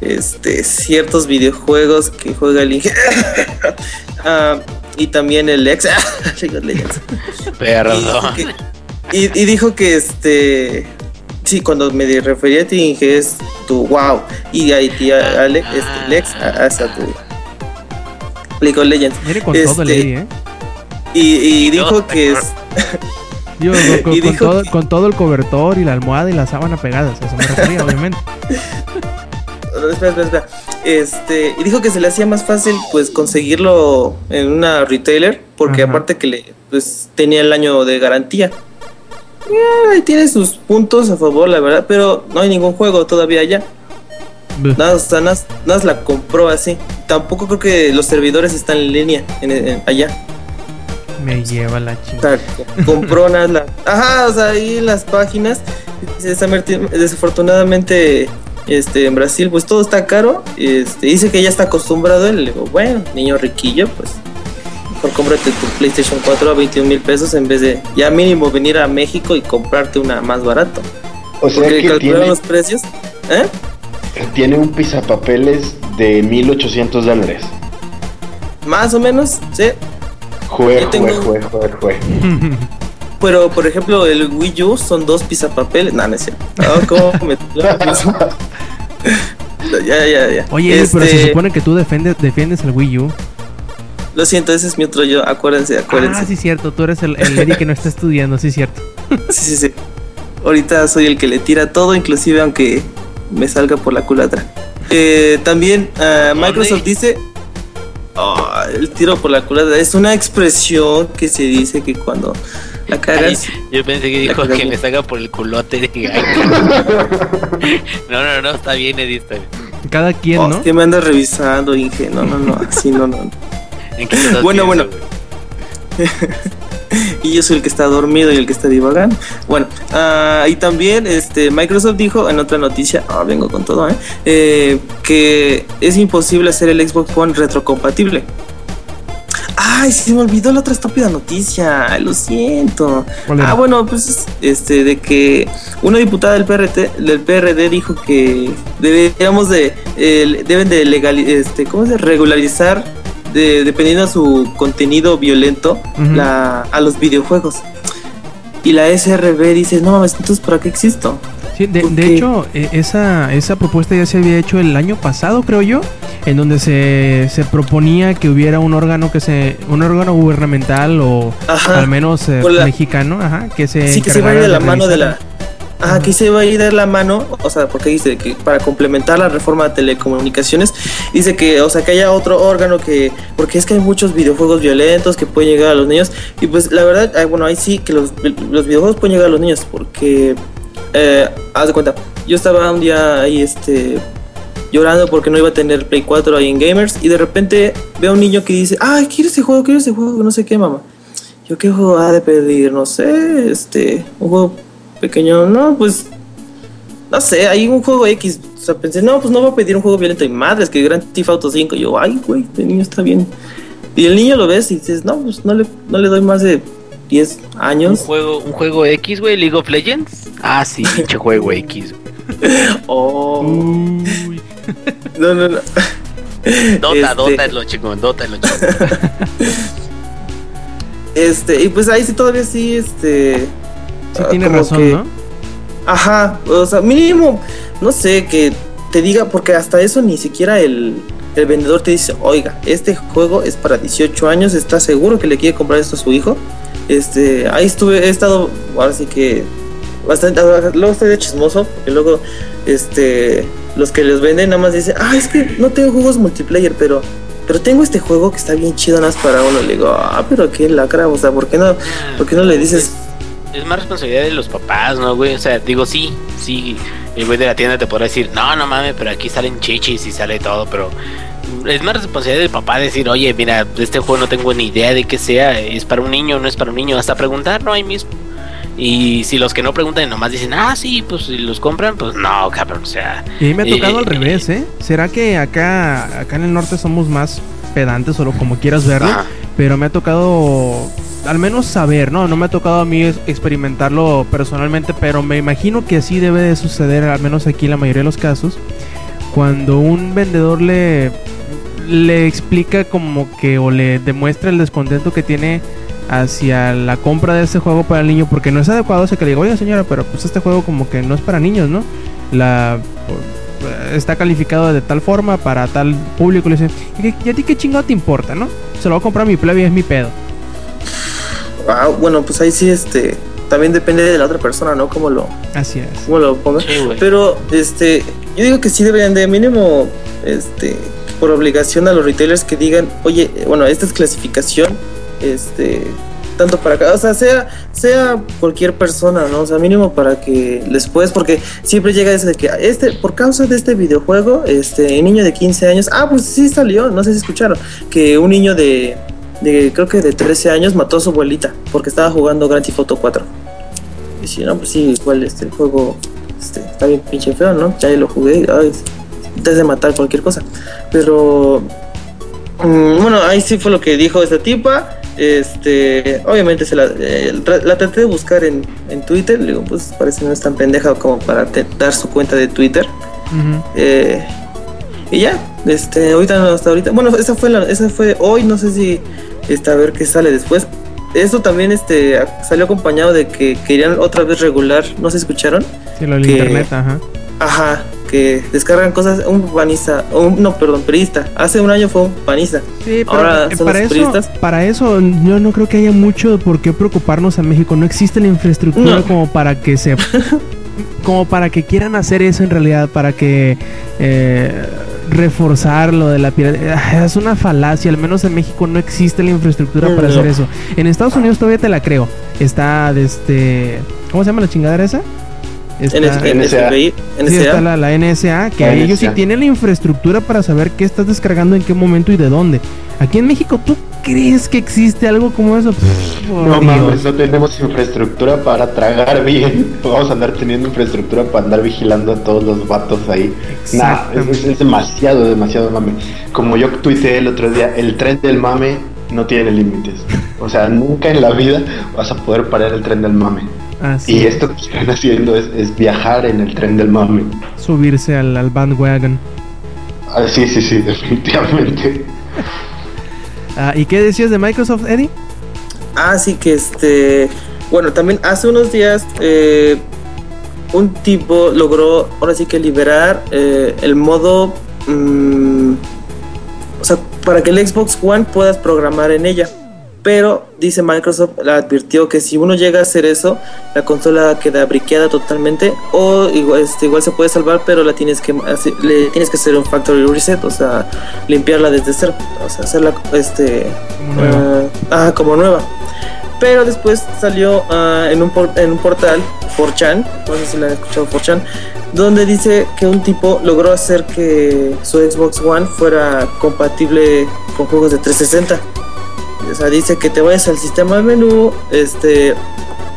este, ciertos videojuegos que juega el Inge. Ah, y también el ex. Legends. Perdón. Y, y- y dijo que este. Sí, cuando me refería a ti, Inge, es tu wow. Y a ti, a- Ale- este, Lex, hasta tu. League of Legends. Mire con todo el Este, Eddie, ¿eh? Y, dijo que es. Yo, con, con- y con dijo todo, que- con todo el cobertor y la almohada y la sábana pegadas. Eso me refería, obviamente. Espera, espera, espera. Este, y dijo que se le hacía más fácil pues conseguirlo en una retailer, porque Ajá. aparte que le pues tenía el año de garantía. Eh, tiene sus puntos a favor, la verdad, pero no hay ningún juego todavía allá. Nada, o sea, nada, nada la compró así. Tampoco creo que los servidores están en línea en- en- allá. Me lleva la sea, compró nada. Ajá, o sea, ahí en las páginas. Desafortunadamente, este, en Brasil, pues todo está caro. Este, dice que ya está acostumbrado. Y le digo, bueno, niño riquillo, pues mejor cómprate tu PlayStation 4 a 21 mil pesos en vez de ya mínimo venir a México y comprarte una más barato. O sea Porque que calcularon tiene, los precios. ¿Eh? tiene un pisapapeles de 1800 dólares. Más o menos, sí. Jue, jue, jue, jue. Pero, por ejemplo, el Wii U son dos pisapapeles. No, no es cierto. Ah, ¿cómo me- ya, ya, ya. Oye, Eddie, pero se Este, supone que tú defiendes, defiendes el Wii U. Lo siento, ese es mi otro yo. Acuérdense, acuérdense. Ah, sí, cierto. Tú eres el, el Eddie que no está estudiando, sí, cierto. sí, sí, sí. Ahorita soy el que le tira todo, inclusive aunque me salga por la culatra. Eh, también ah, Microsoft dice... "Ah, el tiro por la culatra es una expresión que se dice que cuando la cagas... Ay, yo pensé que dijo que me salga por el culote. Ay, no, no, no, está bien, Eddie, está bien. Cada quien, Oh, ¿no? que me andas revisando, Inge. No, no, no, así no, no. ¿En qué estás Bueno, bueno. y yo soy el que está dormido y el que está divagando. Bueno, ah, y también este Microsoft dijo en otra noticia, ah, vengo con todo, ¿eh? Eh, que es imposible hacer el Xbox One retrocompatible. Ay, se me olvidó la otra estúpida noticia, lo siento. Ah, bueno, pues este de que una diputada del PRT, del PRD dijo que deberíamos de eh, deben de legal este ¿cómo se regularizar de- dependiendo de su contenido violento la, a los videojuegos. Y la SRB dice, "No, mames, entonces ¿para qué existo?" Sí, de, ¿Por de hecho, e- esa, esa propuesta ya se había hecho el año pasado, creo yo, en donde se, se proponía que hubiera un órgano que se, un órgano gubernamental o Ajá. al menos eh, la- mexicano, ajá, que se sí que se va a ir encargara de la mano de la. Ajá, que se va a ir de la mano, o sea, porque dice que para complementar la reforma de telecomunicaciones, dice que, o sea, que haya otro órgano que, porque es que hay muchos videojuegos violentos que pueden llegar a los niños, y pues la verdad, bueno, ahí sí que los, los videojuegos pueden llegar a los niños, porque, eh, haz de cuenta, yo estaba un día ahí, este, llorando porque no iba a tener Play 4 ahí en Gamers. Y de repente veo a un niño que dice, ay, quiero ese juego, quiero ese juego, no sé qué, mamá. Yo, ¿qué juego ha de pedir? No sé, este, un juego pequeño, no, pues, no sé, hay un juego X. O sea, pensé, no, pues no voy a pedir un juego violento. Y madres, que Grand Theft Auto 5. yo, ay, güey, este niño está bien. Y el niño lo ves y dices, no, pues no le, no le doy más de 10 Un años. juego, un juego X, güey, League of Legends. Ah, sí, pinche juego X. Oh, Uy. no, no, no. Dota, Este- Dota es lo chingón, Dota es lo chingón. Este, y pues ahí sí todavía sí, este. Sí ah, tiene razón, que- ¿no? Ajá, o sea, mínimo, no sé, que te diga, porque hasta eso ni siquiera el, el vendedor te dice, oiga, este juego es para 18 años, ¿está seguro que le quiere comprar esto a su hijo? Este, ahí estuve, he estado, ahora sí que, bastante, luego estoy de chismoso, porque luego, este, los que les venden nada más dicen, ah, es que no tengo juegos multiplayer, pero... Pero tengo este juego que está bien chido nada más para uno. Le digo, ah, pero qué lacra, o sea, ¿por qué no, ¿por qué no le dices Es más responsabilidad de los papás, ¿no, güey? O sea, digo, sí, sí, el güey de la tienda te podrá decir, no, no mames, pero aquí salen chichis y sale todo, pero es más responsabilidad del papá decir, oye, mira, este juego no tengo ni idea de qué sea, es para un niño, no es para un niño, hasta preguntar, no hay mismo. Y si los que no preguntan nomás dicen, ah, sí, pues si los compran, pues no, cabrón, o sea, Y me ha tocado Eh, al revés, ¿eh? ¿Será que acá, acá en el norte somos más pedantes o lo- como quieras verlo? ajá. Pero me ha tocado al menos saber, ¿no? No me ha tocado a mí experimentarlo personalmente, pero me imagino que así debe de suceder, al menos aquí en la mayoría de los casos, cuando un vendedor le, le explica como que o le demuestra el descontento que tiene hacia la compra de este juego para el niño, porque no es adecuado ese que le diga, oiga señora, pero pues este juego como que no es para niños, ¿no? La está calificado de tal forma para tal público. Le dice, ¿y, a ti qué chingado te importa, no? Se lo va a comprar mi plebe y es mi pedo. Ah, bueno, pues ahí sí, este, también depende de la otra persona, ¿no? Cómo lo, Así es. cómo lo ponga. Sí. Pero, este, yo digo que sí deberían de mínimo, este, por obligación a los retailers que digan, oye, bueno, esta es clasificación, este, tanto para acá, o sea, sea, sea cualquier persona, ¿no? O sea, mínimo para que les puedes, porque siempre llega ese de que, este, por causa de este videojuego, este, niño de 15 años, ah, pues sí salió, no sé si escucharon, que un niño de, de creo que de 13 años mató a su abuelita porque estaba jugando Grand Theft Auto 4. Y si no, pues sí, igual este el juego este, está bien pinche feo, ¿no? Ya lo jugué, ay, antes de matar cualquier cosa. Pero mm, bueno, ahí sí fue lo que dijo esta tipa. Este, obviamente se la, eh, la traté de buscar en, en Twitter. Le digo, pues parece no es tan pendeja como para te- dar su cuenta de Twitter. Eh, y ya, este, ahorita no, hasta ahorita. Bueno, esa fue la, esa fue hoy, no sé si este, a ver qué sale después. Eso también este salió acompañado de que querían otra vez regular, no se escucharon. Sí, lo del Que- internet, ajá. Ajá, que descargan cosas, un panista, un, no, perdón, periodista. Hace un año fue un panista. Sí, pero Ahora son para los eso, para eso yo no creo que haya mucho por qué preocuparnos en México. No existe la infraestructura No. como para que se como para que quieran hacer eso en realidad, para que eh, reforzar lo de la piratería. Es una falacia, al menos en México no existe la infraestructura para No. hacer eso. En Estados Unidos todavía te la creo. Está desde ¿cómo se llama la chingadera esa? Está- En NSA. Sí, está la, la NSA, que La ellos sí tienen la infraestructura para saber qué estás descargando, en qué momento y de dónde. Aquí en México, ¿tú crees que existe algo como eso? Pff, No Dios. mames, no tenemos infraestructura para tragar bien. Vamos a andar teniendo infraestructura para andar vigilando a todos los vatos ahí. Nah, es, es- es demasiado, demasiado mame. Como yo tuiteé el otro día, el tren del mame no tiene límites. O sea, nunca en la vida vas a poder parar el tren del mame. Así, Y esto que están haciendo es, es viajar en el tren del mame. subirse al, al bandwagon. Ah, sí, sí, sí, definitivamente. Ah, ¿Y qué decías de Microsoft, Eddie? Así que este, bueno, también hace unos días eh, un tipo logró ahora sí que liberar eh, el modo, mm, o sea, para que el Xbox One puedas programar en ella. Pero dice Microsoft, la advirtió que si uno llega a hacer eso, la consola queda briqueada totalmente o igual, este, igual se puede salvar, pero la tienes que le tienes que hacer un factory reset, o sea, limpiarla desde cero, o sea, hacerla este Como nueva. Ah, como nueva. Pero después salió ah, en, un por- en un portal, 4chan, no sé si la han escuchado 4chan, donde dice que un tipo logró hacer que su Xbox One fuera compatible con juegos de 360. O sea, dice que te vayas al sistema de menú, este,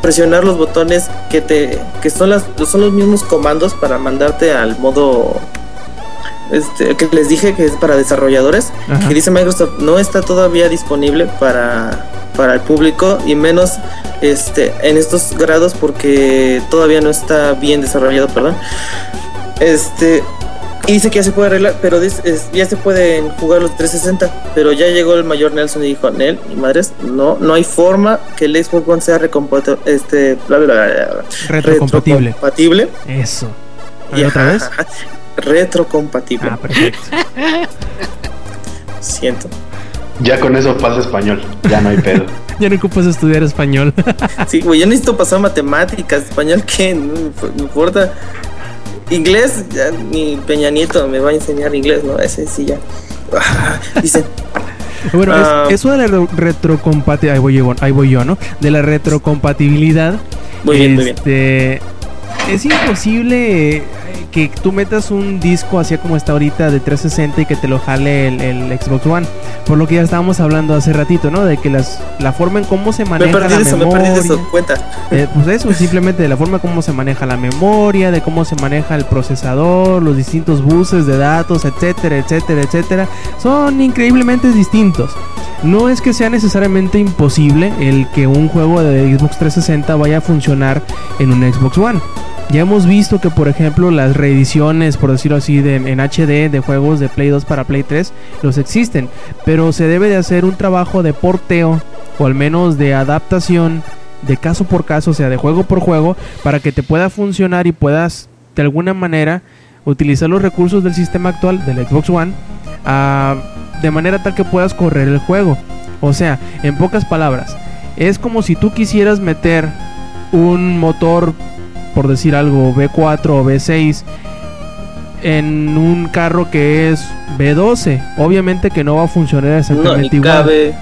presionar los botones que te que son las son los mismos comandos para mandarte al modo este que les dije que es para desarrolladores Ajá. que dice Microsoft no está todavía disponible para para el público y menos este en estos grados porque todavía no está bien desarrollado perdón este y dice que ya se puede arreglar, pero dice- es- ya se pueden jugar los 360. Pero ya llegó el mayor Nelson y dijo, Nel, mi madres, no, no hay forma que el Xbox One sea recompatible, este, bla, bla, bla, Retrocompatible. retrocompatible. Eso. Y otra vez. Retrocompatible. Ah, perfecto. Siento. Ya con eso pasa español. Ya no hay pedo. Ya no ocupas estudiar español. Sí, güey, yo necesito pasar matemáticas, español, ¿qué? No me importa. Inglés, ya ni Peña Nieto me va a enseñar inglés, ¿no? Ese sí ya. Ah, Dice, Bueno, es- Ah. eso de la re- retrocompatibilidad, ahí voy yo, ahí voy yo, ¿no? De la retrocompatibilidad. Muy bien, muy bien. este, Es imposible que tú metas un disco así como está ahorita de 360 y que te lo jale el, el Xbox One. Por lo que ya estábamos hablando hace ratito, ¿no? De que las, la forma en cómo se me maneja perdí la eso, me memoria. perdí de eso, cuenta. Eh, pues eso, simplemente de la forma como se maneja la memoria, de cómo se maneja el procesador, los distintos buses de datos, etcétera, etcétera, etcétera, son increíblemente distintos. No es que sea necesariamente imposible el que un juego de Xbox 360 vaya a funcionar en un Xbox One. Ya hemos visto que, por ejemplo, las reediciones, por decirlo así, de, en HD de juegos de Play 2 para Play 3, los existen. Pero se debe de hacer un trabajo de porteo, o al menos de adaptación, de caso por caso, o sea, de juego por juego, para que te pueda funcionar y puedas, de alguna manera, utilizar los recursos del sistema actual del Xbox One de manera tal que puedas correr el juego. O sea, en pocas palabras, es como si tú quisieras meter un motor, por decir algo, V4 o V6 en un carro que es V12. Obviamente que no va a funcionar No, exactamente igual.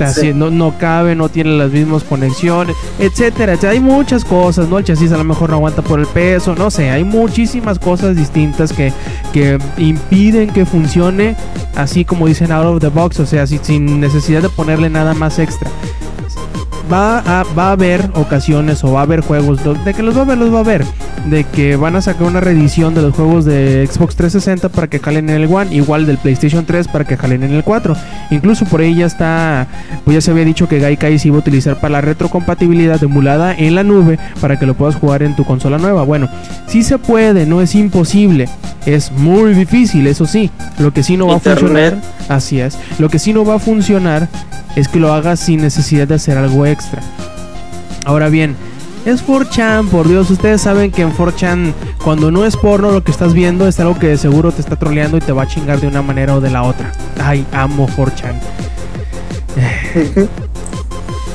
Así, sí. no, no cabe, no tiene las mismas conexiones, etcétera, etcétera. Hay muchas cosas, ¿no? El chasis a lo mejor no aguanta por el peso, no sé, hay muchísimas cosas distintas que, que impiden que funcione así como dicen out of the box, o sea, si- sin necesidad de ponerle nada más extra. Va a, va a haber ocasiones o va a haber juegos de que los va a ver, los va a ver. De que van a sacar una reedición de los juegos de Xbox 360 para que jalen en el One, igual del PlayStation 3 para que jalen en el 4. Incluso por ahí ya está, pues ya se había dicho que Gaikai se iba a utilizar para la retrocompatibilidad emulada en la nube para que lo puedas jugar en tu consola nueva. Bueno, sí se puede, no es imposible. Es muy difícil, eso sí. Lo que sí no va a funcionar, así es. Lo que sí no va a funcionar es que lo hagas sin necesidad de hacer algo extra. Ahora bien, es 4chan, por Dios, ustedes saben que en 4chan cuando no es porno lo que estás viendo es algo que de seguro te está troleando y te va a chingar de una manera o de la otra. Ay, amo 4chan.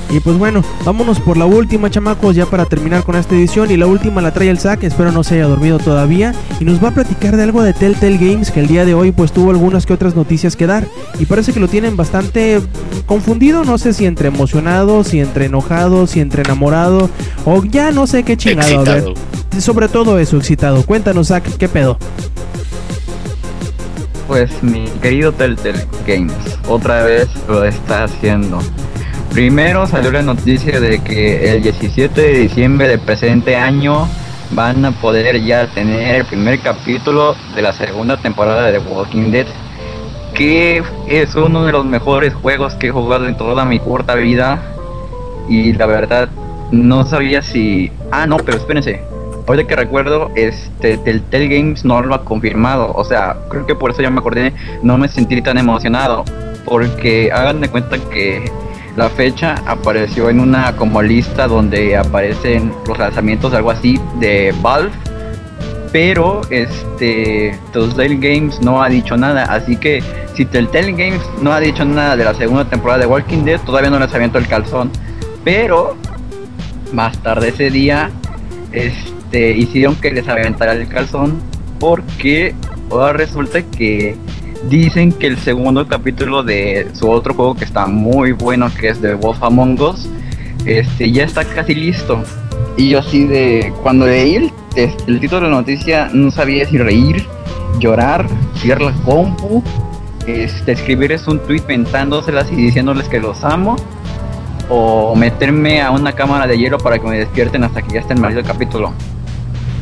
Y pues bueno, vámonos por la última, chamacos, ya para terminar con esta edición. Y la última la trae el Zack, espero no se haya dormido todavía. Y nos va a platicar de algo de Telltale Games que el día de hoy pues tuvo algunas que otras noticias que dar. Y parece que lo tienen bastante confundido, no sé si entre emocionado, si entre enojado, si entre enamorado, o ya no sé qué chingado. A ver, sobre todo eso, excitado. Cuéntanos, Zack, ¿qué pedo? Pues mi querido Telltale Games, otra vez lo está haciendo. Primero salió la noticia de que el 17 de diciembre del presente año van a poder ya tener el primer capítulo de la segunda temporada de Walking Dead, que es uno de los mejores juegos que he jugado en toda mi corta vida. Y la verdad, no sabía si... Ah, no, pero espérense. Ahorita que recuerdo, este Telltale Games no lo ha confirmado. O sea, creo que por eso ya me acordé, no me sentí tan emocionado. Porque hagan de cuenta que la fecha apareció en una como lista donde aparecen los lanzamientos, algo así, de Valve. Pero este Telltale Games no ha dicho nada. Así que si Telltale Games no ha dicho nada de la segunda temporada de Walking Dead, todavía no les aviento el calzón. Pero más tarde ese día este, hicieron que les aventara el calzón porque ahora resulta que dicen que el segundo capítulo de su otro juego que está muy bueno que es de Wolf Among Us este ya está casi listo y yo así de cuando leí el título de la noticia no sabía si reír, llorar, tirar la compu, este, escribirles un tweet mentándoselas y diciéndoles que los amo, o meterme a una cámara de hielo para que me despierten hasta que ya esté el maldito capítulo.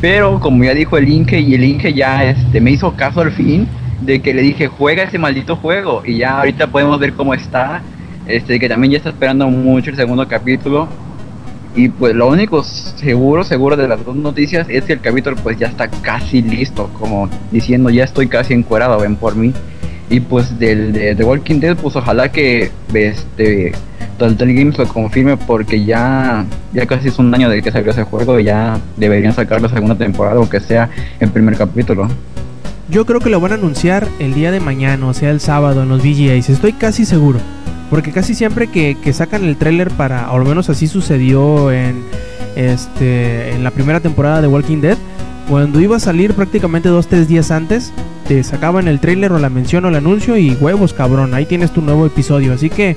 Pero como ya dijo el Inge y el Inge ya este, me hizo caso al fin de que le dije juega ese maldito juego y ya ahorita podemos ver cómo está. Este que también ya está esperando mucho el segundo capítulo. Y pues lo único seguro, seguro de las dos noticias es que el capítulo pues ya está casi listo, como diciendo ya estoy casi encuerado, ven por mí. Y pues del de Walking Dead, pues ojalá que este Telltale Games lo confirme porque ya, ya casi es un año de que salió ese juego y ya deberían sacar la segunda temporada, aunque sea el primer capítulo. Yo creo que lo van a anunciar el día de mañana, o sea, el sábado en los VGAs. Estoy casi seguro. Porque casi siempre que, sacan el tráiler para, o al menos así sucedió en, este, en la primera temporada de Walking Dead, cuando iba a salir prácticamente dos, tres días antes, te sacaban el tráiler o la mención o el anuncio y huevos, cabrón, ahí tienes tu nuevo episodio. Así que eh,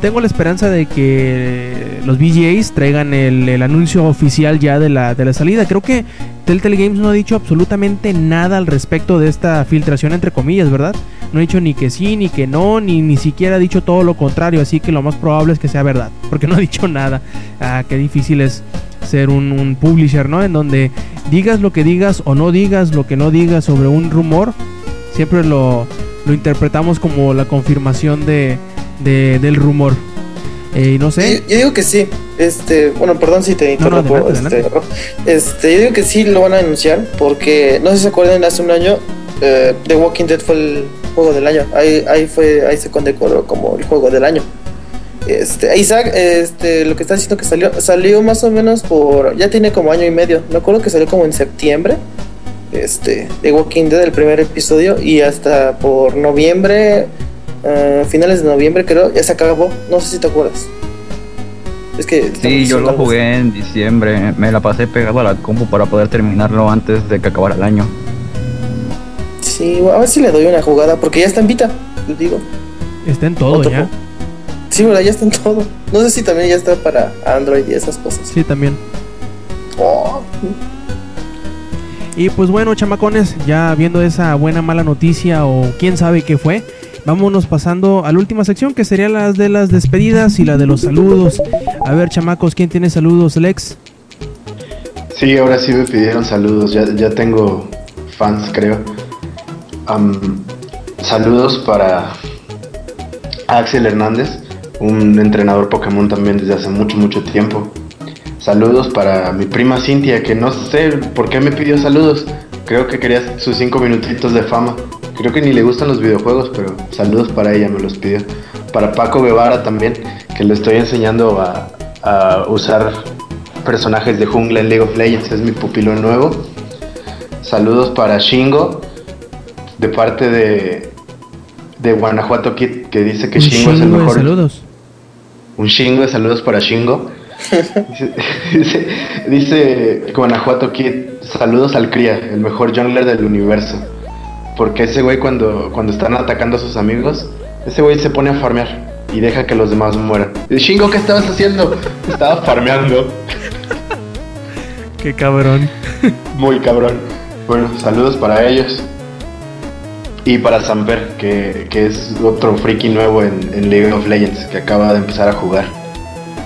tengo la esperanza de que los VGAs traigan el, el anuncio oficial ya de la, de la salida. Creo que Telltale Games no ha dicho absolutamente nada al respecto de esta filtración entre comillas, ¿verdad? No ha dicho ni que sí, ni que no, ni ni siquiera ha dicho todo lo contrario, así que lo más probable es que sea verdad, porque no ha dicho nada. Ah, qué difícil es ser un, publisher, ¿no? En donde digas lo que digas o no digas lo que no digas sobre un rumor, siempre lo, lo interpretamos como la confirmación de, de- del rumor. Eh, no sé, Yo, yo digo que sí. Este, bueno, perdón si te No, no, interrumpo. adelante, este, este, yo digo que sí lo van a anunciar porque no sé si se acuerdan hace un año eh, The Walking Dead fue el juego del año. Ahí, ahí fue, ahí se condecoró como el juego del año. Este, Isaac, este, lo que está diciendo que salió, salió más o menos por, ya tiene como año y medio. Me acuerdo que salió como en septiembre. Este, The Walking Dead, el primer episodio, y hasta por noviembre, eh, finales de noviembre creo, ya se acabó. No sé si te acuerdas. Es que Sí, yo lo jugué en diciembre, me la pasé pegado a la compu para poder terminarlo antes de que acabara el año. Sí, a ver si le doy una jugada, porque ya está en Vita, les digo. está en todo Otro ya. juego. Sí, verdad, ya está en todo. No sé si también ya está para Android y esas cosas. Sí, también. Oh, Y pues bueno, chamacones, ya viendo esa buena mala noticia o quién sabe qué fue, vámonos pasando a la última sección que sería las de las despedidas y la de los saludos. A ver, chamacos, ¿quién tiene saludos, Lex? Sí, ahora sí me pidieron saludos. Ya, ya tengo fans, creo. Am, saludos para Axel Hernández, un entrenador Pokémon también desde hace mucho, mucho tiempo. Saludos para mi prima Cintia, que no sé por qué me pidió saludos. Creo que quería sus cinco minutitos de fama. Creo que ni le gustan los videojuegos, pero saludos para ella, me los pidió. Para Paco Guevara también, que le estoy enseñando a, a usar personajes de jungla en League of Legends, es mi pupilo nuevo. Saludos para Shingo, de parte de, de Guanajuato Kid, que dice que Shingo es el chingo de mejor. saludos. Un chingo de saludos para Shingo. dice, dice, dice Guanajuato Kid, saludos al Cría, el mejor jungler del universo. Porque ese güey cuando, cuando están atacando a sus amigos, ese güey se pone a farmear y deja que los demás mueran. Shingo, ¿qué estabas haciendo? Estaba farmeando. Qué cabrón. Muy cabrón. Bueno, saludos para ellos. Y para Samper, que, que es otro friki nuevo en, en League of Legends, que acaba de empezar a jugar.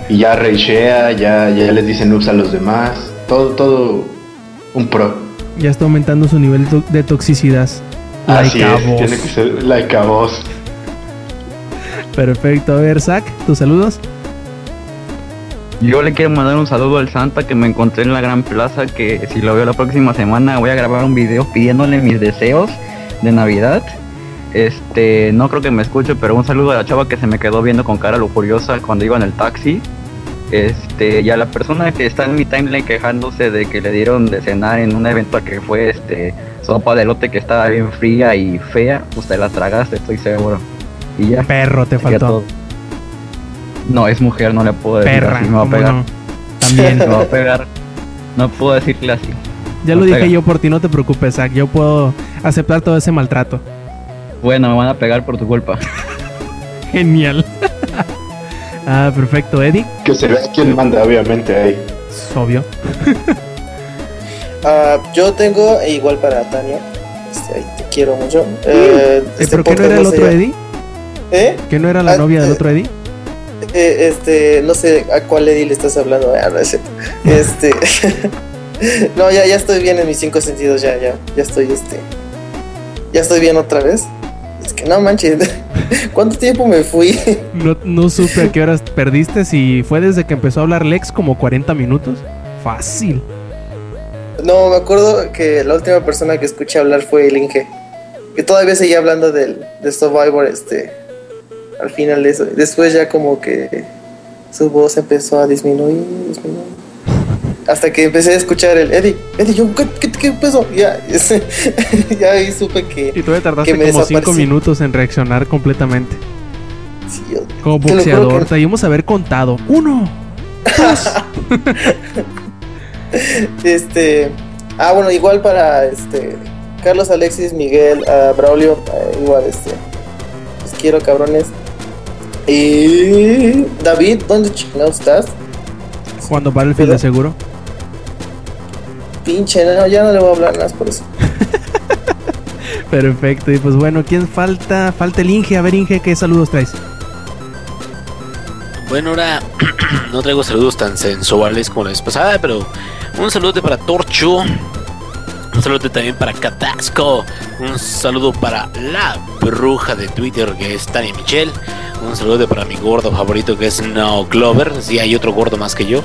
Y ya rechea, ya, ya les dice noobs a los demás. Todo, todo un pro. Ya está aumentando su nivel de toxicidad. Así Like es, tiene que ser like a boss. Perfecto. A ver, Zach, tus saludos. Yo le quiero mandar un saludo al Santa que me encontré en la Gran Plaza, que si lo veo la próxima semana voy a grabar un video pidiéndole mis deseos de Navidad. Este, no creo que me escuche, pero un saludo a la chava que se me quedó viendo con cara lujuriosa cuando iba en el taxi. Este, y a la persona que está en mi timeline quejándose de que le dieron de cenar en un evento que fue este sopa de lote que estaba bien fría y fea, usted la tragaste, estoy seguro. Y ya. Perro, te faltó. todo. No, es mujer, no le puedo decir Perra, así, me va a ¿cómo pegar. no? También. Me va a pegar. No puedo decirle así. Ya lo dije pega. yo por ti, no te preocupes, Zach. Yo puedo aceptar todo ese maltrato. Bueno, me van a pegar por tu culpa. Genial. ah, perfecto, Eddie. Que se vea quién manda, obviamente, ahí. Es obvio. Ah, yo tengo, e igual para Tania, este, te quiero mucho. Eh, Eh, este ¿Pero qué no era el otro Eddie? ¿Eh? ¿Que no era la Ah, novia del eh, otro Eddie? Eh, este, no sé a cuál Eddie le estás hablando. Ah, no cierto. Este. no, ya, ya estoy bien en mis cinco sentidos. Ya, ya, ya estoy, este. Ya estoy bien otra vez. Es que no manches. ¿Cuánto tiempo me fui? No, no supe a qué horas perdiste. Si fue desde que empezó a hablar Lex como 40 minutos. Fácil. No, me acuerdo que la última persona que escuché hablar fue el Inge. Que todavía seguía hablando del, de Survivor, este. Al final de eso. Después ya como que su voz empezó a disminuir, disminuir. Hasta que empecé a escuchar el Eddie. Eddie, yo, ¿qué, qué, qué pasó? Ya, ya ahí supe que. Y todavía tardaste que como 5 desaparecí. minutos en reaccionar completamente. Sí, yo- Como boxeador. Te íbamos a haber contado. Uno. Este. Ah, bueno, igual para este. Carlos Alexis, Miguel, ah, Braulio, ah, igual este. Los quiero, cabrones. Y. David, ¿dónde chingados estás? Jugando Battlefield Pero- de seguro. Pinche, no, ya no le voy a hablar más por eso. Perfecto. Y pues bueno, ¿quién falta? Falta el Inge. A ver, Inge, ¿qué saludos traes? Bueno, ahora no traigo saludos tan sensuales como la vez pasada, pero un saludo para Torcho, un saludo también para Catasco, un saludo para la bruja de Twitter que es Tania Michelle, un saludo para mi gordo favorito que es No Clover, si hay otro gordo más que yo,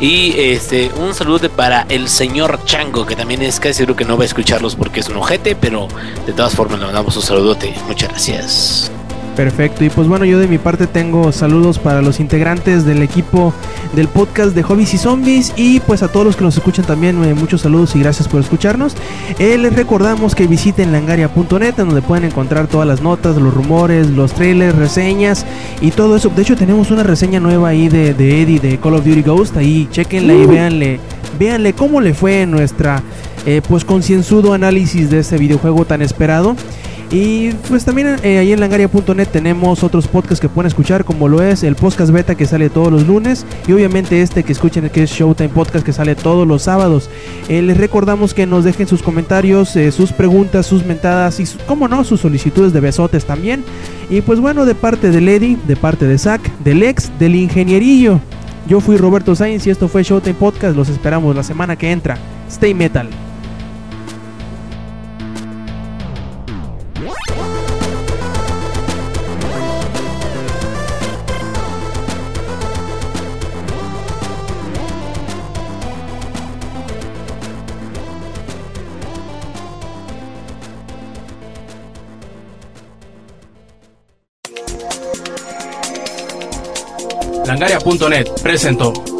y este un saludo para el señor Chango que también es casi seguro que no va a escucharlos porque es un ojete, pero de todas formas le mandamos un saludote, muchas gracias. Perfecto, y pues bueno, yo de mi parte tengo saludos para los integrantes del equipo del podcast de Hobbies y Zombies y pues a todos los que nos escuchan también eh, muchos saludos y gracias por escucharnos. Eh, les recordamos que visiten langaria.net donde pueden encontrar todas las notas, los rumores, los trailers, reseñas y todo eso. De hecho tenemos una reseña nueva ahí de, de Eddie de Call of Duty Ghost, ahí chequenla y véanle, véanle cómo le fue nuestra eh, pues concienzudo análisis de este videojuego tan esperado. Y pues también eh, ahí en langaria.net tenemos otros podcasts que pueden escuchar, como lo es el podcast beta que sale todos los lunes y obviamente este que escuchen que es Showtime Podcast que sale todos los sábados. Eh, les recordamos que nos dejen sus comentarios, eh, sus preguntas, sus mentadas y, como no, sus solicitudes de besotes también. Y pues bueno, de parte de Lady, de parte de Zack, del ex, del ingenierillo. Yo fui Roberto Sainz y esto fue Showtime Podcast. Los esperamos la semana que entra. Stay metal. Langaria.net presentó